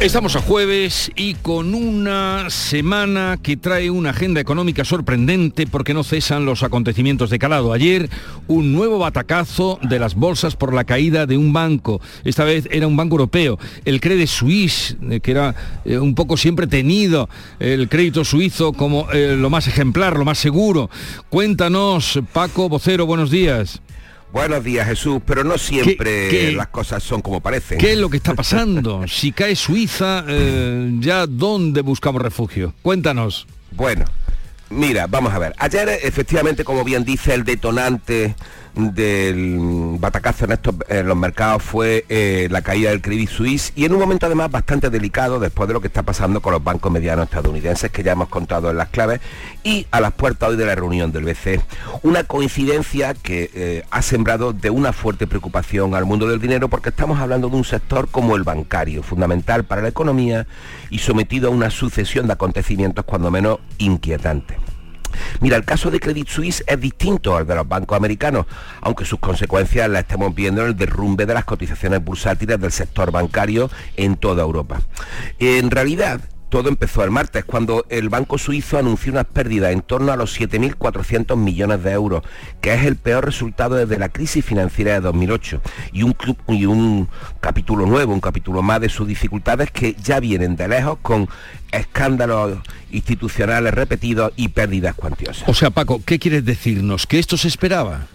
S1: Estamos a jueves y con una semana que trae una agenda económica sorprendente porque no cesan los acontecimientos de calado. Ayer un nuevo batacazo de las bolsas por la caída de un banco. Esta vez era un banco europeo, el Credit Suisse, eh, que era eh, un poco siempre tenido el crédito suizo como eh, lo más ejemplar, lo más seguro. Cuéntanos, Paco Vocero, buenos días.
S46: Buenos días Jesús, pero no siempre las cosas son como parecen.
S1: ¿Qué es lo que está pasando? (laughs) si cae Suiza, eh, ¿ya dónde buscamos refugio? Cuéntanos.
S46: Bueno, mira, vamos a ver. Ayer efectivamente, como bien dice, el detonante del batacazo en, estos, en los mercados fue eh, la caída del Credit Suisse y en un momento además bastante delicado después de lo que está pasando con los bancos medianos estadounidenses que ya hemos contado en las claves y a las puertas hoy de la reunión del BCE. Una coincidencia que eh, ha sembrado de una fuerte preocupación al mundo del dinero porque estamos hablando de un sector como el bancario, fundamental para la economía y sometido a una sucesión de acontecimientos cuando menos inquietantes. Mira, el caso de Credit Suisse es distinto al de los bancos americanos, aunque sus consecuencias las estamos viendo en el derrumbe de las cotizaciones bursátiles del sector bancario en toda Europa. En realidad, todo empezó el martes, cuando el Banco Suizo anunció unas pérdidas en torno a los 7.400 millones de euros, que es el peor resultado desde la crisis financiera de 2008, y un, club, y un capítulo nuevo, un capítulo más de sus dificultades que ya vienen de lejos con escándalos institucionales repetidos y pérdidas cuantiosas.
S1: O sea, Paco, ¿qué quieres decirnos? ¿Que esto se esperaba?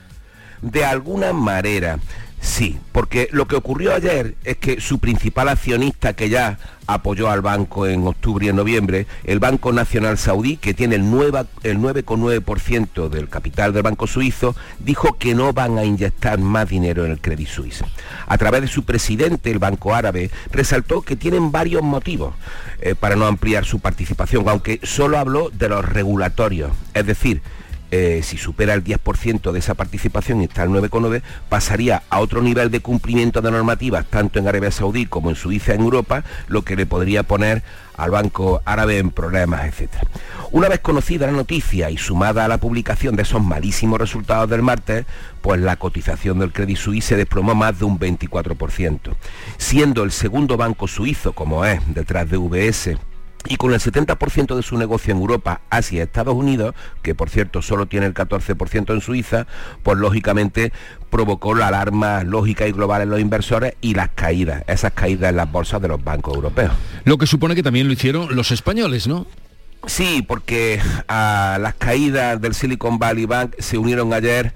S46: De alguna manera. Sí, porque lo que ocurrió ayer es que su principal accionista que ya apoyó al banco en octubre y en noviembre, el Banco Nacional Saudí, que tiene el 9,9% del capital del Banco Suizo, dijo que no van a inyectar más dinero en el Credit Suisse. A través de su presidente, el Banco Árabe, resaltó que tienen varios motivos eh, para no ampliar su participación, aunque solo habló de los regulatorios, es decir, eh, si supera el 10% de esa participación y está al 9,9, pasaría a otro nivel de cumplimiento de normativas, tanto en Arabia Saudí como en Suiza, en Europa, lo que le podría poner al Banco Árabe en problemas, etc. Una vez conocida la noticia y sumada a la publicación de esos malísimos resultados del martes, pues la cotización del Credit Suisse se desplomó más de un 24%, siendo el segundo banco suizo, como es, detrás de UBS, y con el 70% de su negocio en Europa, Asia y Estados Unidos, que por cierto solo tiene el 14% en Suiza, pues lógicamente provocó la alarma lógica y global en los inversores y las caídas, esas caídas en las bolsas de los bancos europeos.
S1: Lo que supone que también lo hicieron los españoles, ¿no?
S46: Sí, porque a las caídas del Silicon Valley Bank se unieron ayer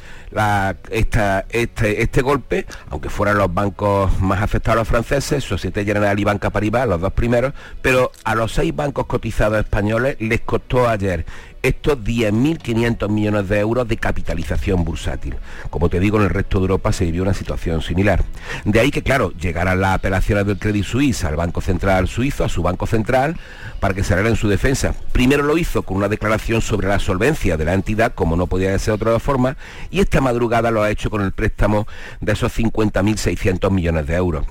S46: esta, este, este golpe, aunque fueran los bancos más afectados los franceses, Societe Generale y Banca Paribas, los dos primeros, pero a los seis bancos cotizados españoles les costó ayer estos 10.500 millones de euros de capitalización bursátil. Como te digo, en el resto de Europa se vivió una situación similar. De ahí que, claro, llegaran las apelaciones del Credit Suisse al Banco Central Suizo, a su Banco Central, para que se en su defensa. Primero lo hizo con una declaración sobre la solvencia de la entidad, como no podía ser de otra forma, y esta madrugada lo ha hecho con el préstamo de esos 50.600 millones de euros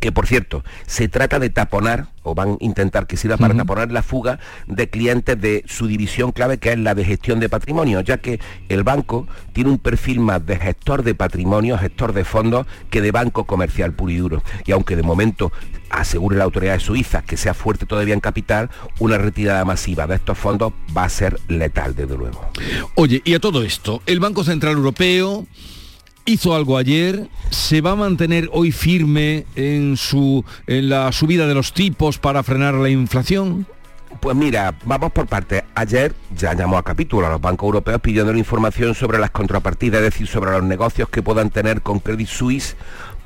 S46: que por cierto, se trata de taponar, o van a intentar que sirva para taponar la fuga de clientes de su división clave, que es la de gestión de patrimonio, ya que el banco tiene un perfil más de gestor de patrimonio, gestor de fondos, que de banco comercial puro y duro. Y aunque de momento asegure la autoridad de Suiza que sea fuerte todavía en capital, una retirada masiva de estos fondos va a ser letal, desde luego.
S1: Oye, y a todo esto, el Banco Central Europeo hizo algo ayer, se va a mantener hoy firme en, su, en la subida de los tipos para frenar la inflación.
S46: Pues mira, vamos por partes. Ayer ya llamó a capítulo a los bancos europeos pidiendo información sobre las contrapartidas, es decir, sobre los negocios que puedan tener con Credit Suisse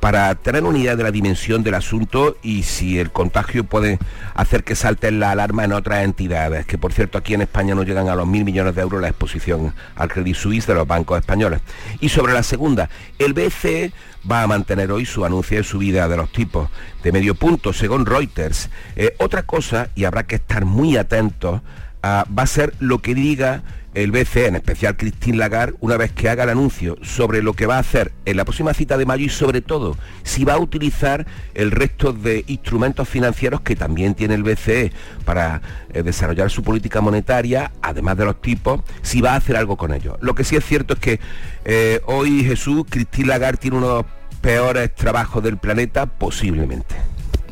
S46: para tener una idea de la dimensión del asunto y si el contagio puede hacer que salten la alarma en otras entidades, que por cierto aquí en España no llegan a los mil millones de euros la exposición al Credit Suisse de los bancos españoles. Y sobre la segunda, el BCE va a mantener hoy su anuncio de subida de los tipos de medio punto, según Reuters. Eh, otra cosa, y habrá que estar muy atentos, ah, va a ser lo que diga el BCE, en especial Christine Lagarde, una vez que haga el anuncio sobre lo que va a hacer en la próxima cita de mayo y sobre todo si va a utilizar el resto de instrumentos financieros que también tiene el BCE para eh, desarrollar su política monetaria, además de los tipos, si va a hacer algo con ellos. Lo que sí es cierto es que eh, hoy Jesús, Christine Lagarde tiene uno de los peores trabajos del planeta, posiblemente.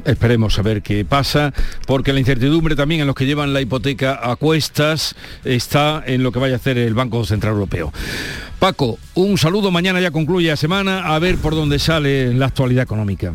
S1: Esperemos a ver qué pasa, porque la incertidumbre también en los que llevan la hipoteca a cuestas está en lo que vaya a hacer el Banco Central Europeo. Paco, un saludo, mañana ya concluye la semana, a ver por dónde sale la actualidad económica.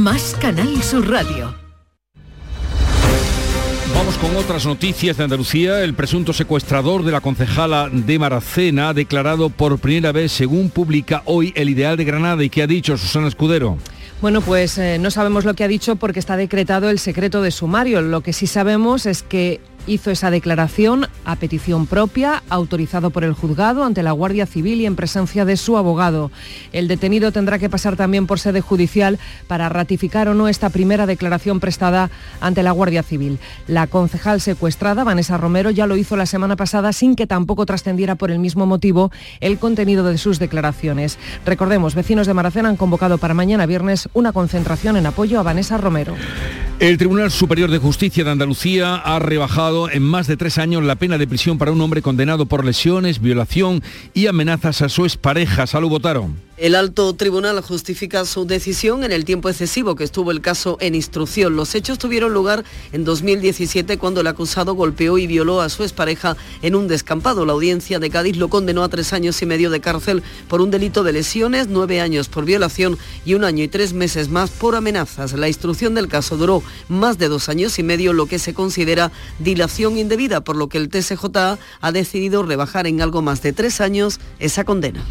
S39: Más Canal Sur Radio.
S1: Vamos con otras noticias de Andalucía. El presunto secuestrador de la concejala de Maracena ha declarado por primera vez, según publica hoy el Ideal de Granada. ¿Y qué ha dicho Susana Escudero?
S47: Bueno, pues eh, no sabemos lo que ha dicho porque está decretado el secreto de sumario. Lo que sí sabemos es que hizo esa declaración a petición propia, autorizado por el juzgado ante la Guardia Civil y en presencia de su abogado. El detenido tendrá que pasar también por sede judicial para ratificar o no esta primera declaración prestada ante la Guardia Civil. La concejal secuestrada, Vanessa Romero, ya lo hizo la semana pasada sin que tampoco trascendiera por el mismo motivo el contenido de sus declaraciones. Recordemos, vecinos de Maracena han convocado para mañana viernes una concentración en apoyo a Vanessa Romero.
S1: El Tribunal Superior de Justicia de Andalucía ha rebajado en más de tres años la pena de prisión para un hombre condenado por lesiones, violación y amenazas a su expareja. Salud, votaron.
S4: El alto tribunal justifica su decisión en el tiempo excesivo que estuvo el caso en instrucción. Los hechos tuvieron lugar en 2017 cuando el acusado golpeó y violó a su expareja en un descampado. La audiencia de Cádiz lo condenó a tres años y medio de cárcel por un delito de lesiones, nueve años por violación y un año y tres meses más por amenazas. La instrucción del caso duró más de dos años y medio, lo que se considera dilación indebida, por lo que el TSJ ha decidido rebajar en algo más de tres años esa condena.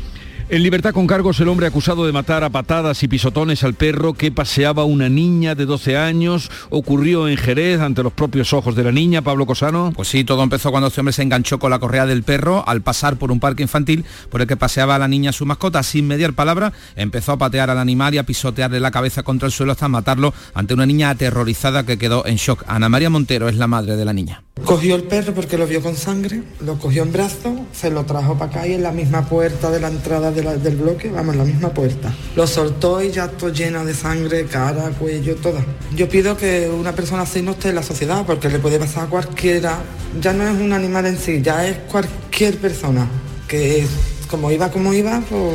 S1: En libertad con cargos el hombre acusado de matar a patadas y pisotones al perro que paseaba una niña de 12 años ocurrió en Jerez ante los propios ojos de la niña, Pablo Cosano.
S6: Pues sí, todo empezó cuando este hombre se enganchó con la correa del perro al pasar por un parque infantil por el que paseaba a la niña su mascota sin mediar palabra, empezó a patear al animal y a pisotearle la cabeza contra el suelo hasta matarlo ante una niña aterrorizada que quedó en shock. Ana María Montero es la madre de la niña.
S48: Cogió el perro porque lo vio con sangre, lo cogió en brazos, se lo trajo para acá y en la misma puerta de la entrada de del bloque, vamos, la misma puerta. Lo soltó y ya todo lleno de sangre, cara, cuello, toda. Yo pido que una persona así no esté en la sociedad porque le puede pasar a cualquiera. Ya no es un animal en sí, ya es cualquier persona que como iba, como iba, pues...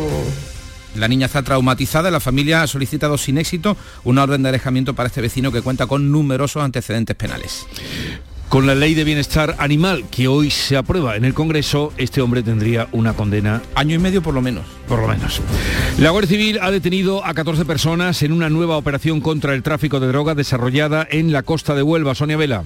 S6: La niña está traumatizada, la familia ha solicitado sin éxito una orden de alejamiento para este vecino que cuenta con numerosos antecedentes penales.
S1: Con la ley de bienestar animal que hoy se aprueba en el Congreso, este hombre tendría una condena.
S6: Año y medio por lo menos.
S1: Por lo menos. La Guardia Civil ha detenido a 14 personas en una nueva operación contra el tráfico de drogas desarrollada en la costa de Huelva. Sonia Vela.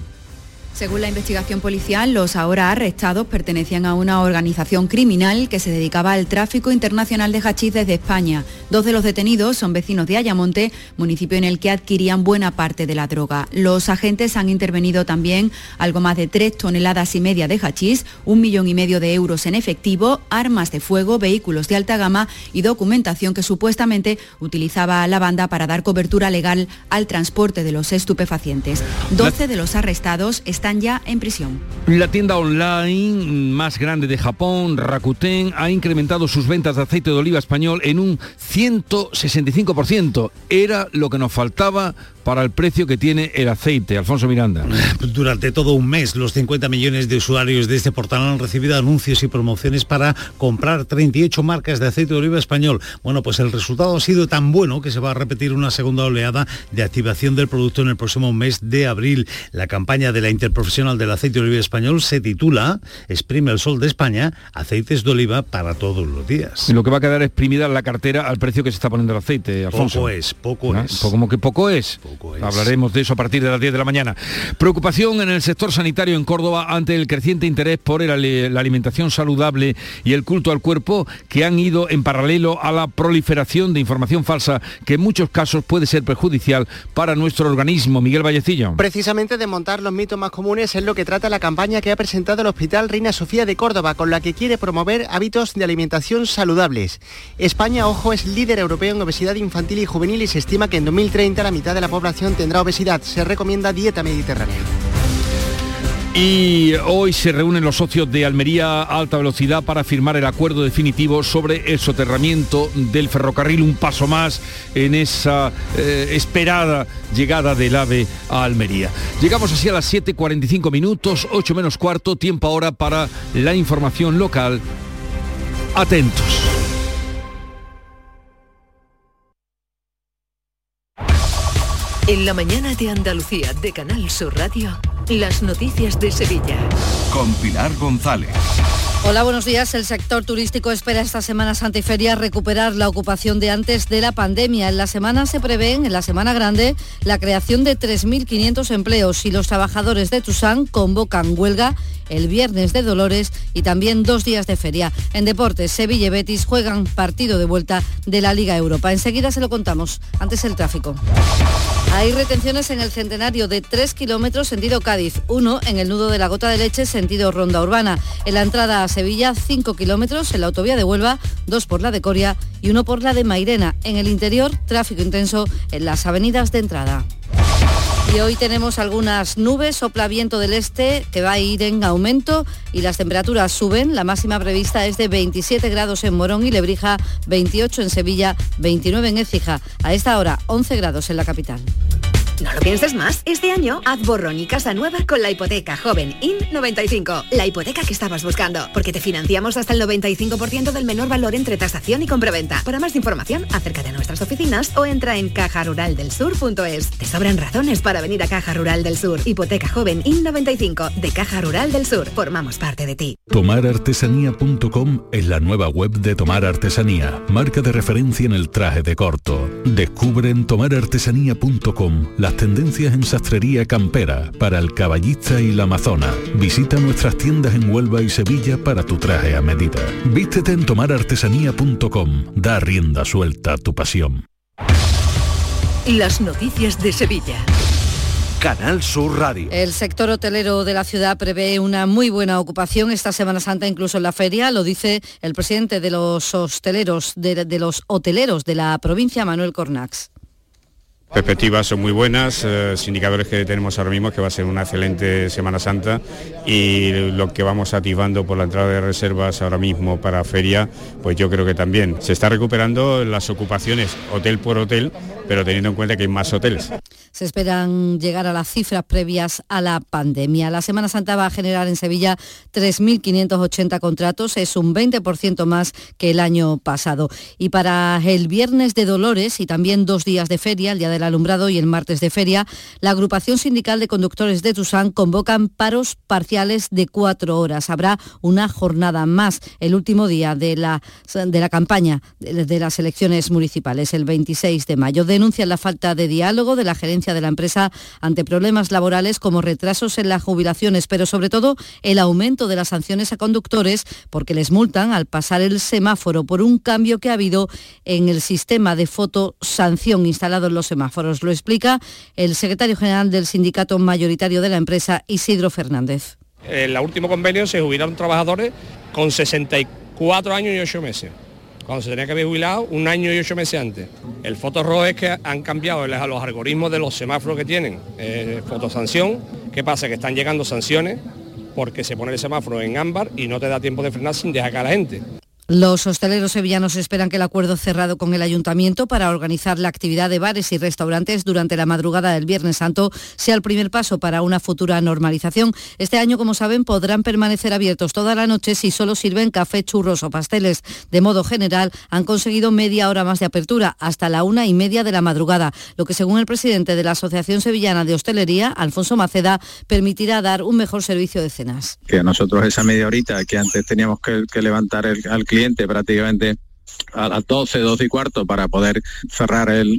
S7: Según la investigación policial, los ahora arrestados pertenecían a una organización criminal que se dedicaba al tráfico internacional de hachís desde España. Dos de los detenidos son vecinos de Ayamonte, municipio en el que adquirían buena parte de la droga. Los agentes han intervenido también algo más de tres toneladas y media de hachís, un millón y medio de euros en efectivo, armas de fuego, vehículos de alta gama y documentación que supuestamente utilizaba la banda para dar cobertura legal al transporte de los estupefacientes. 12 de los arrestados están ya en prisión.
S1: La tienda online más grande de Japón, Rakuten, ha incrementado sus ventas de aceite de oliva español en un 165%. Era lo que nos faltaba para el precio que tiene el aceite. Alfonso Miranda. (laughs)
S11: Durante todo un mes, los 50 millones de usuarios de este portal han recibido anuncios y promociones para comprar 38 marcas de aceite de oliva español. Bueno, pues el resultado ha sido tan bueno que se va a repetir una segunda oleada de activación del producto en el próximo mes de abril. La campaña de la Interprofesional del Aceite de Oliva Español se titula Exprime el sol de España, aceites de oliva para todos los días.
S1: Y lo que va a quedar exprimida la cartera al precio que se está poniendo el aceite, Alfonso.
S11: Poco es, poco
S1: ¿Ah?
S11: es.
S1: Como que poco es. Hablaremos de eso a partir de las 10 de la mañana. Preocupación en el sector sanitario en Córdoba ante el creciente interés por el- la alimentación saludable y el culto al cuerpo que han ido en paralelo a la proliferación de información falsa que en muchos casos puede ser perjudicial para nuestro organismo. Miguel Vallecillo.
S49: Precisamente desmontar los mitos más comunes es lo que trata la campaña que ha presentado el Hospital Reina Sofía de Córdoba, con la que quiere promover hábitos de alimentación saludables. España, ojo, es líder europeo en obesidad infantil y juvenil y se estima que en 2030 la mitad de la población tendrá obesidad. Se recomienda dieta mediterránea.
S1: Y hoy se reúnen los socios de Almería alta velocidad para firmar el acuerdo definitivo sobre el soterramiento del ferrocarril, un paso más en esa eh, esperada llegada del AVE a Almería. Llegamos así a las 7.45 minutos, 8 menos cuarto, tiempo ahora para la información local. Atentos.
S39: En la mañana de Andalucía de Canal Sur Radio, las noticias de Sevilla.
S50: Con Pilar González.
S9: Hola, buenos días. El sector turístico espera esta Semana Santa y Feria recuperar la ocupación de antes de la pandemia. En la semana se prevén, en la Semana Grande, la creación de 3.500 empleos y los trabajadores de Tusán convocan huelga el viernes de Dolores y también dos días de feria. En deportes, Sevilla y Betis juegan partido de vuelta de la Liga Europa. Enseguida se lo contamos. Antes el tráfico. Hay retenciones en el centenario de 3 kilómetros sentido Cádiz, uno en el nudo de la gota de leche sentido Ronda Urbana. En la entrada a Sevilla, 5 kilómetros en la autovía de Huelva, dos por la de Coria y uno por la de Mairena. En el interior, tráfico intenso en las avenidas de entrada. Y hoy tenemos algunas nubes, sopla viento del este que va a ir en aumento y las temperaturas suben. La máxima prevista es de 27 grados en Morón y Lebrija, 28 en Sevilla, 29 en Écija. A esta hora, 11 grados en la capital.
S51: No lo pienses más. Este año haz borrón y casa nueva con la hipoteca joven IN95. La hipoteca que estabas buscando. Porque te financiamos hasta el 95% del menor valor entre tasación y compraventa. Para más información, acércate a nuestras oficinas o entra en cajaruraldelsur.es. Te sobran razones para venir a Caja Rural del Sur. Hipoteca joven IN95 de Caja Rural del Sur. Formamos parte de ti.
S38: Tomarartesanía.com es la nueva web de Tomar Artesanía, marca de referencia en el traje de corto. Descubre en tomarartesanía.com las tendencias en sastrería campera para el caballista y la amazona. Visita nuestras tiendas en Huelva y Sevilla para tu traje a medida. Vístete en tomarartesanía.com. Da rienda suelta a tu pasión.
S39: Las noticias de Sevilla.
S52: Canal Sur Radio.
S9: El sector hotelero de la ciudad prevé una muy buena ocupación esta Semana Santa, incluso en la feria, lo dice el presidente de los hosteleros, de, de los hoteleros de la provincia, Manuel Cornax.
S53: Perspectivas son muy buenas, eh, los indicadores que tenemos ahora mismo que va a ser una excelente Semana Santa y lo que vamos activando por la entrada de reservas ahora mismo para feria, pues yo creo que también se está recuperando las ocupaciones hotel por hotel, pero teniendo en cuenta que hay más hoteles.
S9: Se esperan llegar a las cifras previas a la pandemia. La Semana Santa va a generar en Sevilla 3.580 contratos, es un 20% más que el año pasado. Y para el viernes de Dolores y también dos días de feria, el día del alumbrado y el martes de feria, la agrupación sindical de conductores de Tusán convocan paros parciales de cuatro horas. Habrá una jornada más, el último día de la, de la campaña de, de las elecciones municipales, el 26 de mayo. Denuncian la falta de diálogo de la gerencia de la empresa ante problemas laborales como retrasos en las jubilaciones, pero sobre todo el aumento de las sanciones a conductores porque les multan al pasar el semáforo por un cambio que ha habido en el sistema de fotosanción instalado en los semáforos. Lo explica el secretario general del sindicato mayoritario de la empresa, Isidro Fernández.
S54: En el último convenio se jubilaron trabajadores con 64 años y 8 meses cuando se tenía que haber jubilado un año y ocho meses antes. El foto rojo es que han cambiado los algoritmos de los semáforos que tienen, eh, fotosanción, ¿qué pasa? Que están llegando sanciones porque se pone el semáforo en ámbar y no te da tiempo de frenar sin dejar a la gente.
S9: Los hosteleros sevillanos esperan que el acuerdo cerrado con el ayuntamiento para organizar la actividad de bares y restaurantes durante la madrugada del Viernes Santo sea el primer paso para una futura normalización. Este año, como saben, podrán permanecer abiertos toda la noche si solo sirven café, churros o pasteles. De modo general, han conseguido media hora más de apertura, hasta la una y media de la madrugada, lo que según el presidente de la Asociación Sevillana de Hostelería, Alfonso Maceda, permitirá dar un mejor servicio de cenas.
S55: Que nosotros esa media horita que antes teníamos que, levantar el, al cliente, prácticamente a las 12, 12 y cuarto para poder cerrar el,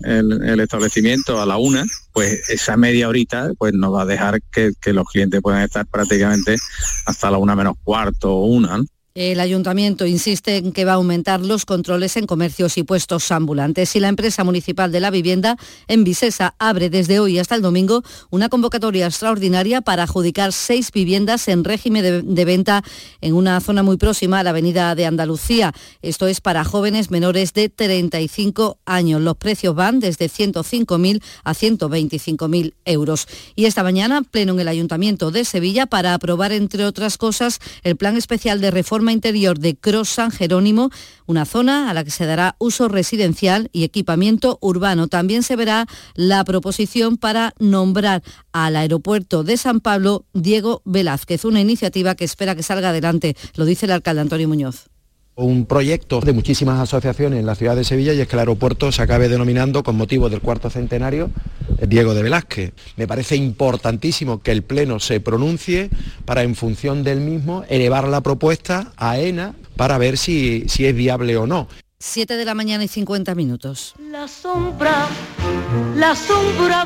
S55: establecimiento a la una, pues esa media horita pues nos va a dejar que, que los clientes puedan estar prácticamente hasta la una menos cuarto o una.
S9: El ayuntamiento insiste en que va a aumentar los controles en comercios y puestos ambulantes y la empresa municipal de la vivienda en Visesa abre desde hoy hasta el domingo una convocatoria extraordinaria para adjudicar seis viviendas en régimen de, de venta en una zona muy próxima a la avenida de Andalucía. Esto es para jóvenes menores de 35 años. Los precios van desde 105.000 a 125.000 euros. Y esta mañana, pleno en el Ayuntamiento de Sevilla para aprobar, entre otras cosas, el plan especial de reforma interior de Cross San Jerónimo, una zona a la que se dará uso residencial y equipamiento urbano. También se verá la proposición para nombrar al aeropuerto de San Pablo Diego Velázquez, una iniciativa que espera que salga adelante, lo dice el alcalde Antonio Muñoz
S56: un proyecto de muchísimas asociaciones en la ciudad de Sevilla y es que el aeropuerto se acabe denominando con motivo del cuarto centenario eh, Diego de Velázquez. Me parece importantísimo que el Pleno se pronuncie para en función del mismo elevar la propuesta a ENA para ver si, si es viable o no.
S9: 7 de la mañana y 50 minutos.
S57: La sombra, la sombra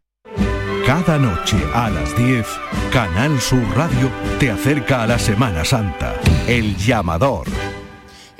S58: Cada noche a las 10, Canal Sur Radio te acerca a la Semana Santa. El llamador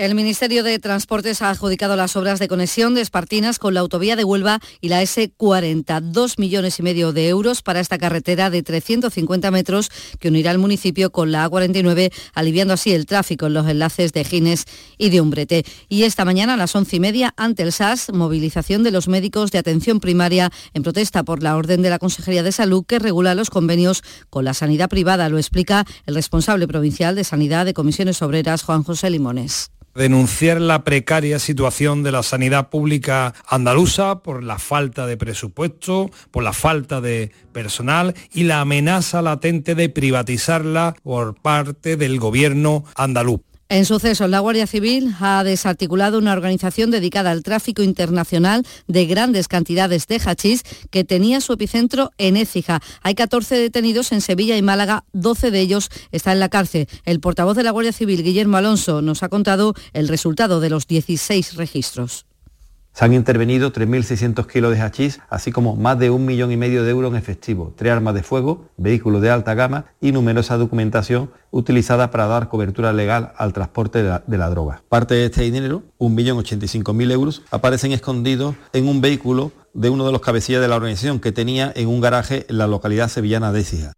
S9: el Ministerio de Transportes ha adjudicado las obras de conexión de Espartinas con la autovía de Huelva y la S40, dos millones y medio de euros para esta carretera de 350 metros que unirá el municipio con la A49, aliviando así el tráfico en los enlaces de Gines y de Umbrete. Y esta mañana a las once y media, ante el SAS, movilización de los médicos de atención primaria en protesta por la orden de la Consejería de Salud que regula los convenios con la sanidad privada. Lo explica el responsable provincial de Sanidad de Comisiones Obreras, Juan José Limones
S59: denunciar la precaria situación de la sanidad pública andaluza por la falta de presupuesto, por la falta de personal y la amenaza latente de privatizarla por parte del gobierno andaluz.
S9: En sucesos, la Guardia Civil ha desarticulado una organización dedicada al tráfico internacional de grandes cantidades de hachís que tenía su epicentro en Écija. Hay 14 detenidos en Sevilla y Málaga, 12 de ellos están en la cárcel. El portavoz de la Guardia Civil, Guillermo Alonso, nos ha contado el resultado de los 16 registros.
S60: Se han intervenido 3.600 kilos de hachís, así como más de un millón y medio de euros en efectivo, tres armas de fuego, vehículos de alta gama y numerosa documentación utilizada para dar cobertura legal al transporte de la, droga. Parte de este dinero, 1.085.000 euros, aparecen escondidos en un vehículo de uno de los cabecillas de la organización que tenía en un garaje en la localidad sevillana de Écija.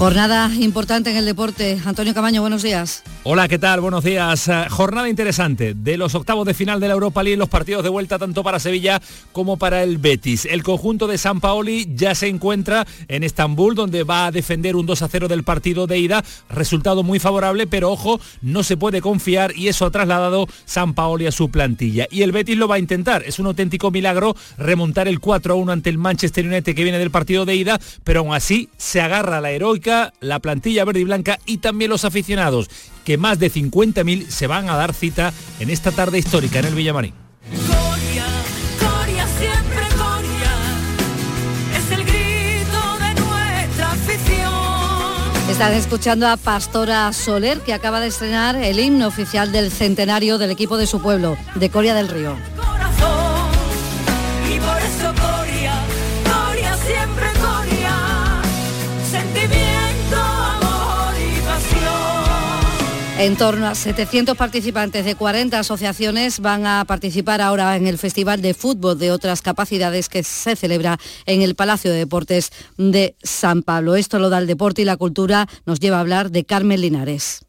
S9: Jornada importante en el deporte. Antonio Camaño, buenos días.
S59: Hola, ¿qué tal? Buenos días. Eh, jornada interesante de los octavos de final de la Europa League, los partidos de vuelta tanto para Sevilla como para el Betis. El conjunto de San Paoli ya se encuentra en Estambul, donde va a defender un 2 a 0 del partido de ida. Resultado muy favorable, pero ojo, no se puede confiar y eso ha trasladado San Paoli a su plantilla. Y el Betis lo va a intentar. Es un auténtico milagro remontar el 4 a 1 ante el Manchester United que viene del partido de ida, pero aún así se agarra la heroica la plantilla verde y blanca y también los aficionados, que más de 50.000 se van a dar cita en esta tarde histórica en el Villamarín.
S61: Coria, Coria, siempre Coria, es el grito de nuestra afición.
S9: Están escuchando a Pastora Soler, que acaba de estrenar el himno oficial del centenario del equipo de su pueblo, de Coria del Río.
S61: Corazón, y por eso
S9: En torno a 700 participantes de 40 asociaciones van a participar ahora en el Festival de Fútbol de otras capacidades que se celebra en el Palacio de Deportes de San Pablo. Esto lo da el deporte y la cultura. Nos lleva a hablar de Carmen Linares.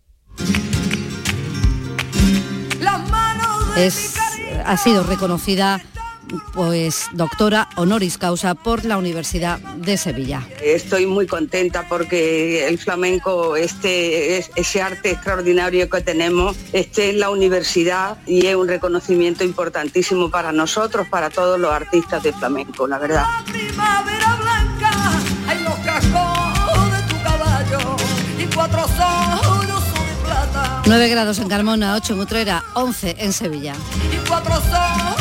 S9: Es, ha sido reconocida pues doctora honoris causa por la Universidad de Sevilla.
S62: Estoy muy contenta porque el flamenco, este, es- ese arte extraordinario que tenemos, esté en la universidad y es un reconocimiento importantísimo para nosotros, para todos los artistas de flamenco, la verdad.
S61: primavera blanca, hay los cascos de tu caballo y cuatro solos de plata.
S9: 9 grados en Carmona, 8 en Utrera, 11 en Sevilla.
S61: Y cuatro solos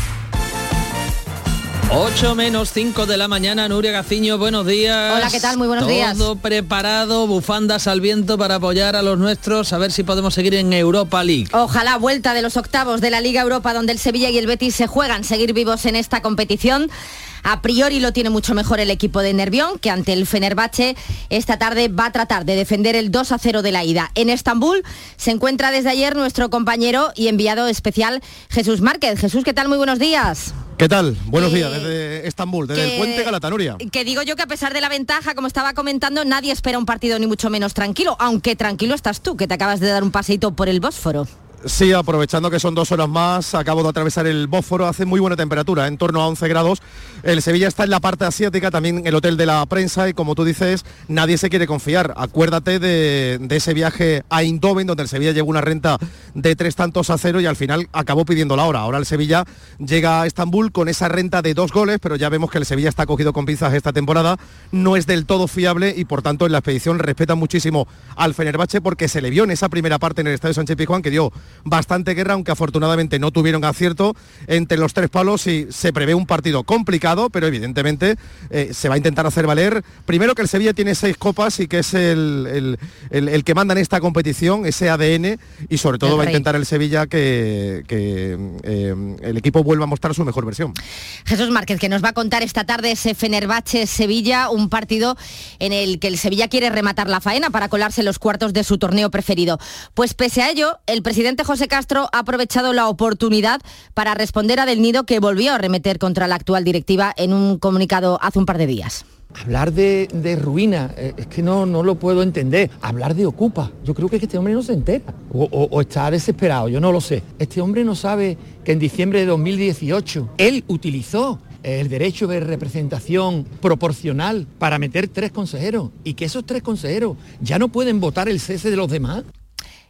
S63: 8 menos 5 de la mañana, Nuria Gaciño, buenos días.
S42: Hola, ¿qué tal? Muy buenos
S63: Todo
S42: días.
S63: Todo preparado, bufandas al viento para apoyar a los nuestros, a ver si podemos seguir en Europa League.
S42: Ojalá vuelta de los octavos de la Liga Europa donde el Sevilla y el Betis se juegan seguir vivos en esta competición. A priori lo tiene mucho mejor el equipo de Nervión, que ante el Fenerbahce esta tarde va a tratar de defender el 2 a 0 de la ida. En Estambul se encuentra desde ayer nuestro compañero y enviado especial Jesús Márquez. Jesús, ¿qué tal? Muy buenos días.
S64: ¿Qué tal? Buenos
S42: Eh,
S64: días desde Estambul, desde
S42: que-
S64: el puente Galatanuria.
S42: Que digo yo que a pesar de la ventaja, como estaba comentando, nadie espera un partido ni mucho menos tranquilo, aunque tranquilo estás tú, que te acabas de dar un paseito por el Bósforo.
S64: Sí, aprovechando que son dos horas más, acabo de atravesar el Bósforo, hace muy buena temperatura, en torno a 11 grados. El Sevilla está en la parte asiática, también el hotel de la prensa, y como tú dices, nadie se quiere confiar. Acuérdate de, ese viaje a Eindhoven, donde el Sevilla llegó una renta de tres tantos a cero y al final acabó pidiendo la hora. Ahora el Sevilla llega a Estambul con esa renta de dos goles, pero ya vemos que el Sevilla está cogido con pinzas esta temporada, no es del todo fiable y por tanto en la expedición respeta muchísimo al Fenerbahce porque se le vio en esa primera parte en el Estadio Sánchez Pizjuán que dio bastante guerra, aunque afortunadamente no tuvieron acierto entre los tres palos y se prevé un partido complicado, pero evidentemente eh, se va a intentar hacer valer. Primero que el Sevilla tiene seis copas y que es el, el- el- el que manda en esta competición, ese ADN, y sobre todo va a intentar el Sevilla que, que, eh, el equipo vuelva a mostrar su mejor versión.
S42: Jesús Márquez, que nos va a contar esta tarde ese Fenerbahce-Sevilla, un partido en el que el Sevilla quiere rematar la faena para colarse los cuartos de su torneo preferido. Pues pese a ello, el presidente José Castro ha aprovechado la oportunidad para responder a Del Nido que volvió a remeter contra la actual directiva en un comunicado hace un par de días.
S65: Hablar de, ruina, eh, es que no, no lo puedo entender. Hablar de ocupa, yo creo que este hombre no se entera. O está desesperado, yo no lo sé. Este hombre no sabe que en diciembre de 2018 él utilizó el derecho de representación proporcional para meter tres consejeros y que esos tres consejeros ya no pueden votar el cese de los demás.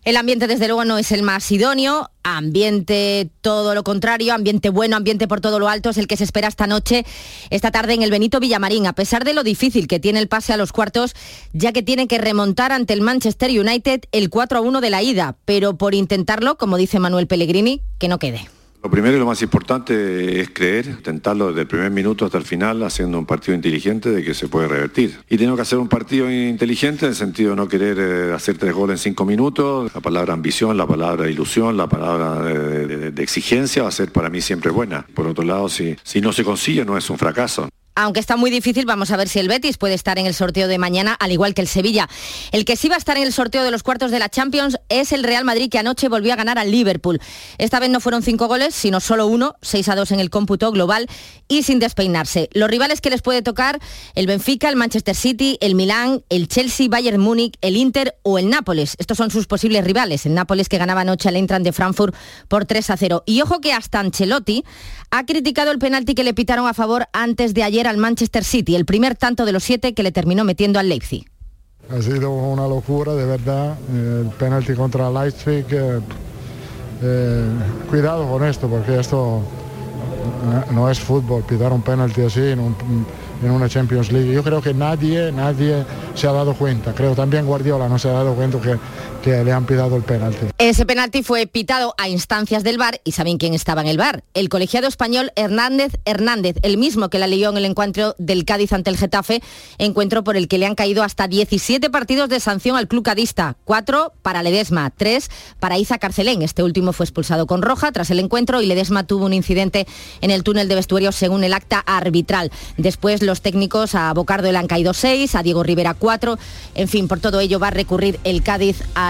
S42: El ambiente desde luego no es el más idóneo, ambiente todo lo contrario, ambiente bueno, ambiente por todo lo alto es el que se espera esta noche, esta tarde en el Benito Villamarín, a pesar de lo difícil que tiene el pase a los cuartos, ya que tiene que remontar ante el Manchester United el 4 a 1 de la ida, pero por intentarlo, como dice Manuel Pellegrini, que no quede.
S66: Lo primero y lo más importante es creer, tentarlo desde el primer minuto hasta el final, haciendo un partido inteligente de que se puede revertir. Y tengo que hacer un partido inteligente en el sentido de no querer eh, hacer tres goles en cinco minutos. La palabra ambición, la palabra ilusión, la palabra de, de- de exigencia va a ser para mí siempre buena. Por otro lado, si, si no se consigue, no es un fracaso.
S42: Aunque está muy difícil, vamos a ver si el Betis puede estar en el sorteo de mañana, al igual que el Sevilla. El que sí va a estar en el sorteo de los cuartos de la Champions es el Real Madrid, que anoche volvió a ganar al Liverpool. Esta vez no fueron cinco goles, sino solo uno, 6 a 2 en el cómputo global y sin despeinarse. Los rivales que les puede tocar, el Benfica, el Manchester City, el Milán, el Chelsea, Bayern Múnich, el Inter o el Nápoles. Estos son sus posibles rivales. El Nápoles que ganaba anoche al Eintracht de Frankfurt por 3 a 0. Y ojo que hasta Ancelotti ha criticado el penalti que le pitaron a favor antes de ayer al Manchester City, el primer tanto de los siete que le terminó metiendo al Leipzig.
S67: Ha sido una locura, de verdad. El penalti contra Leipzig. eh, eh, cuidado con esto, porque esto eh, no es fútbol. Pitar un penalti así en, en una Champions League. Yo creo que nadie, nadie se ha dado cuenta. Creo también Guardiola no se ha dado cuenta que, que le han pitado el penalti.
S42: Ese penalti fue pitado a instancias del VAR y ¿saben quién estaba en el VAR? El colegiado español Hernández Hernández, el mismo que la leyó en el encuentro del Cádiz ante el Getafe, encuentro por el que le han caído hasta 17 partidos de sanción al club cadista, 4 para Ledesma, 3 para Iza Carcelén. Este último fue expulsado con roja tras el encuentro y Ledesma tuvo un incidente en el túnel de vestuario según el acta arbitral. Después los técnicos a Bocardo le han caído 6, a Diego Rivera 4, en fin, por todo ello va a recurrir el Cádiz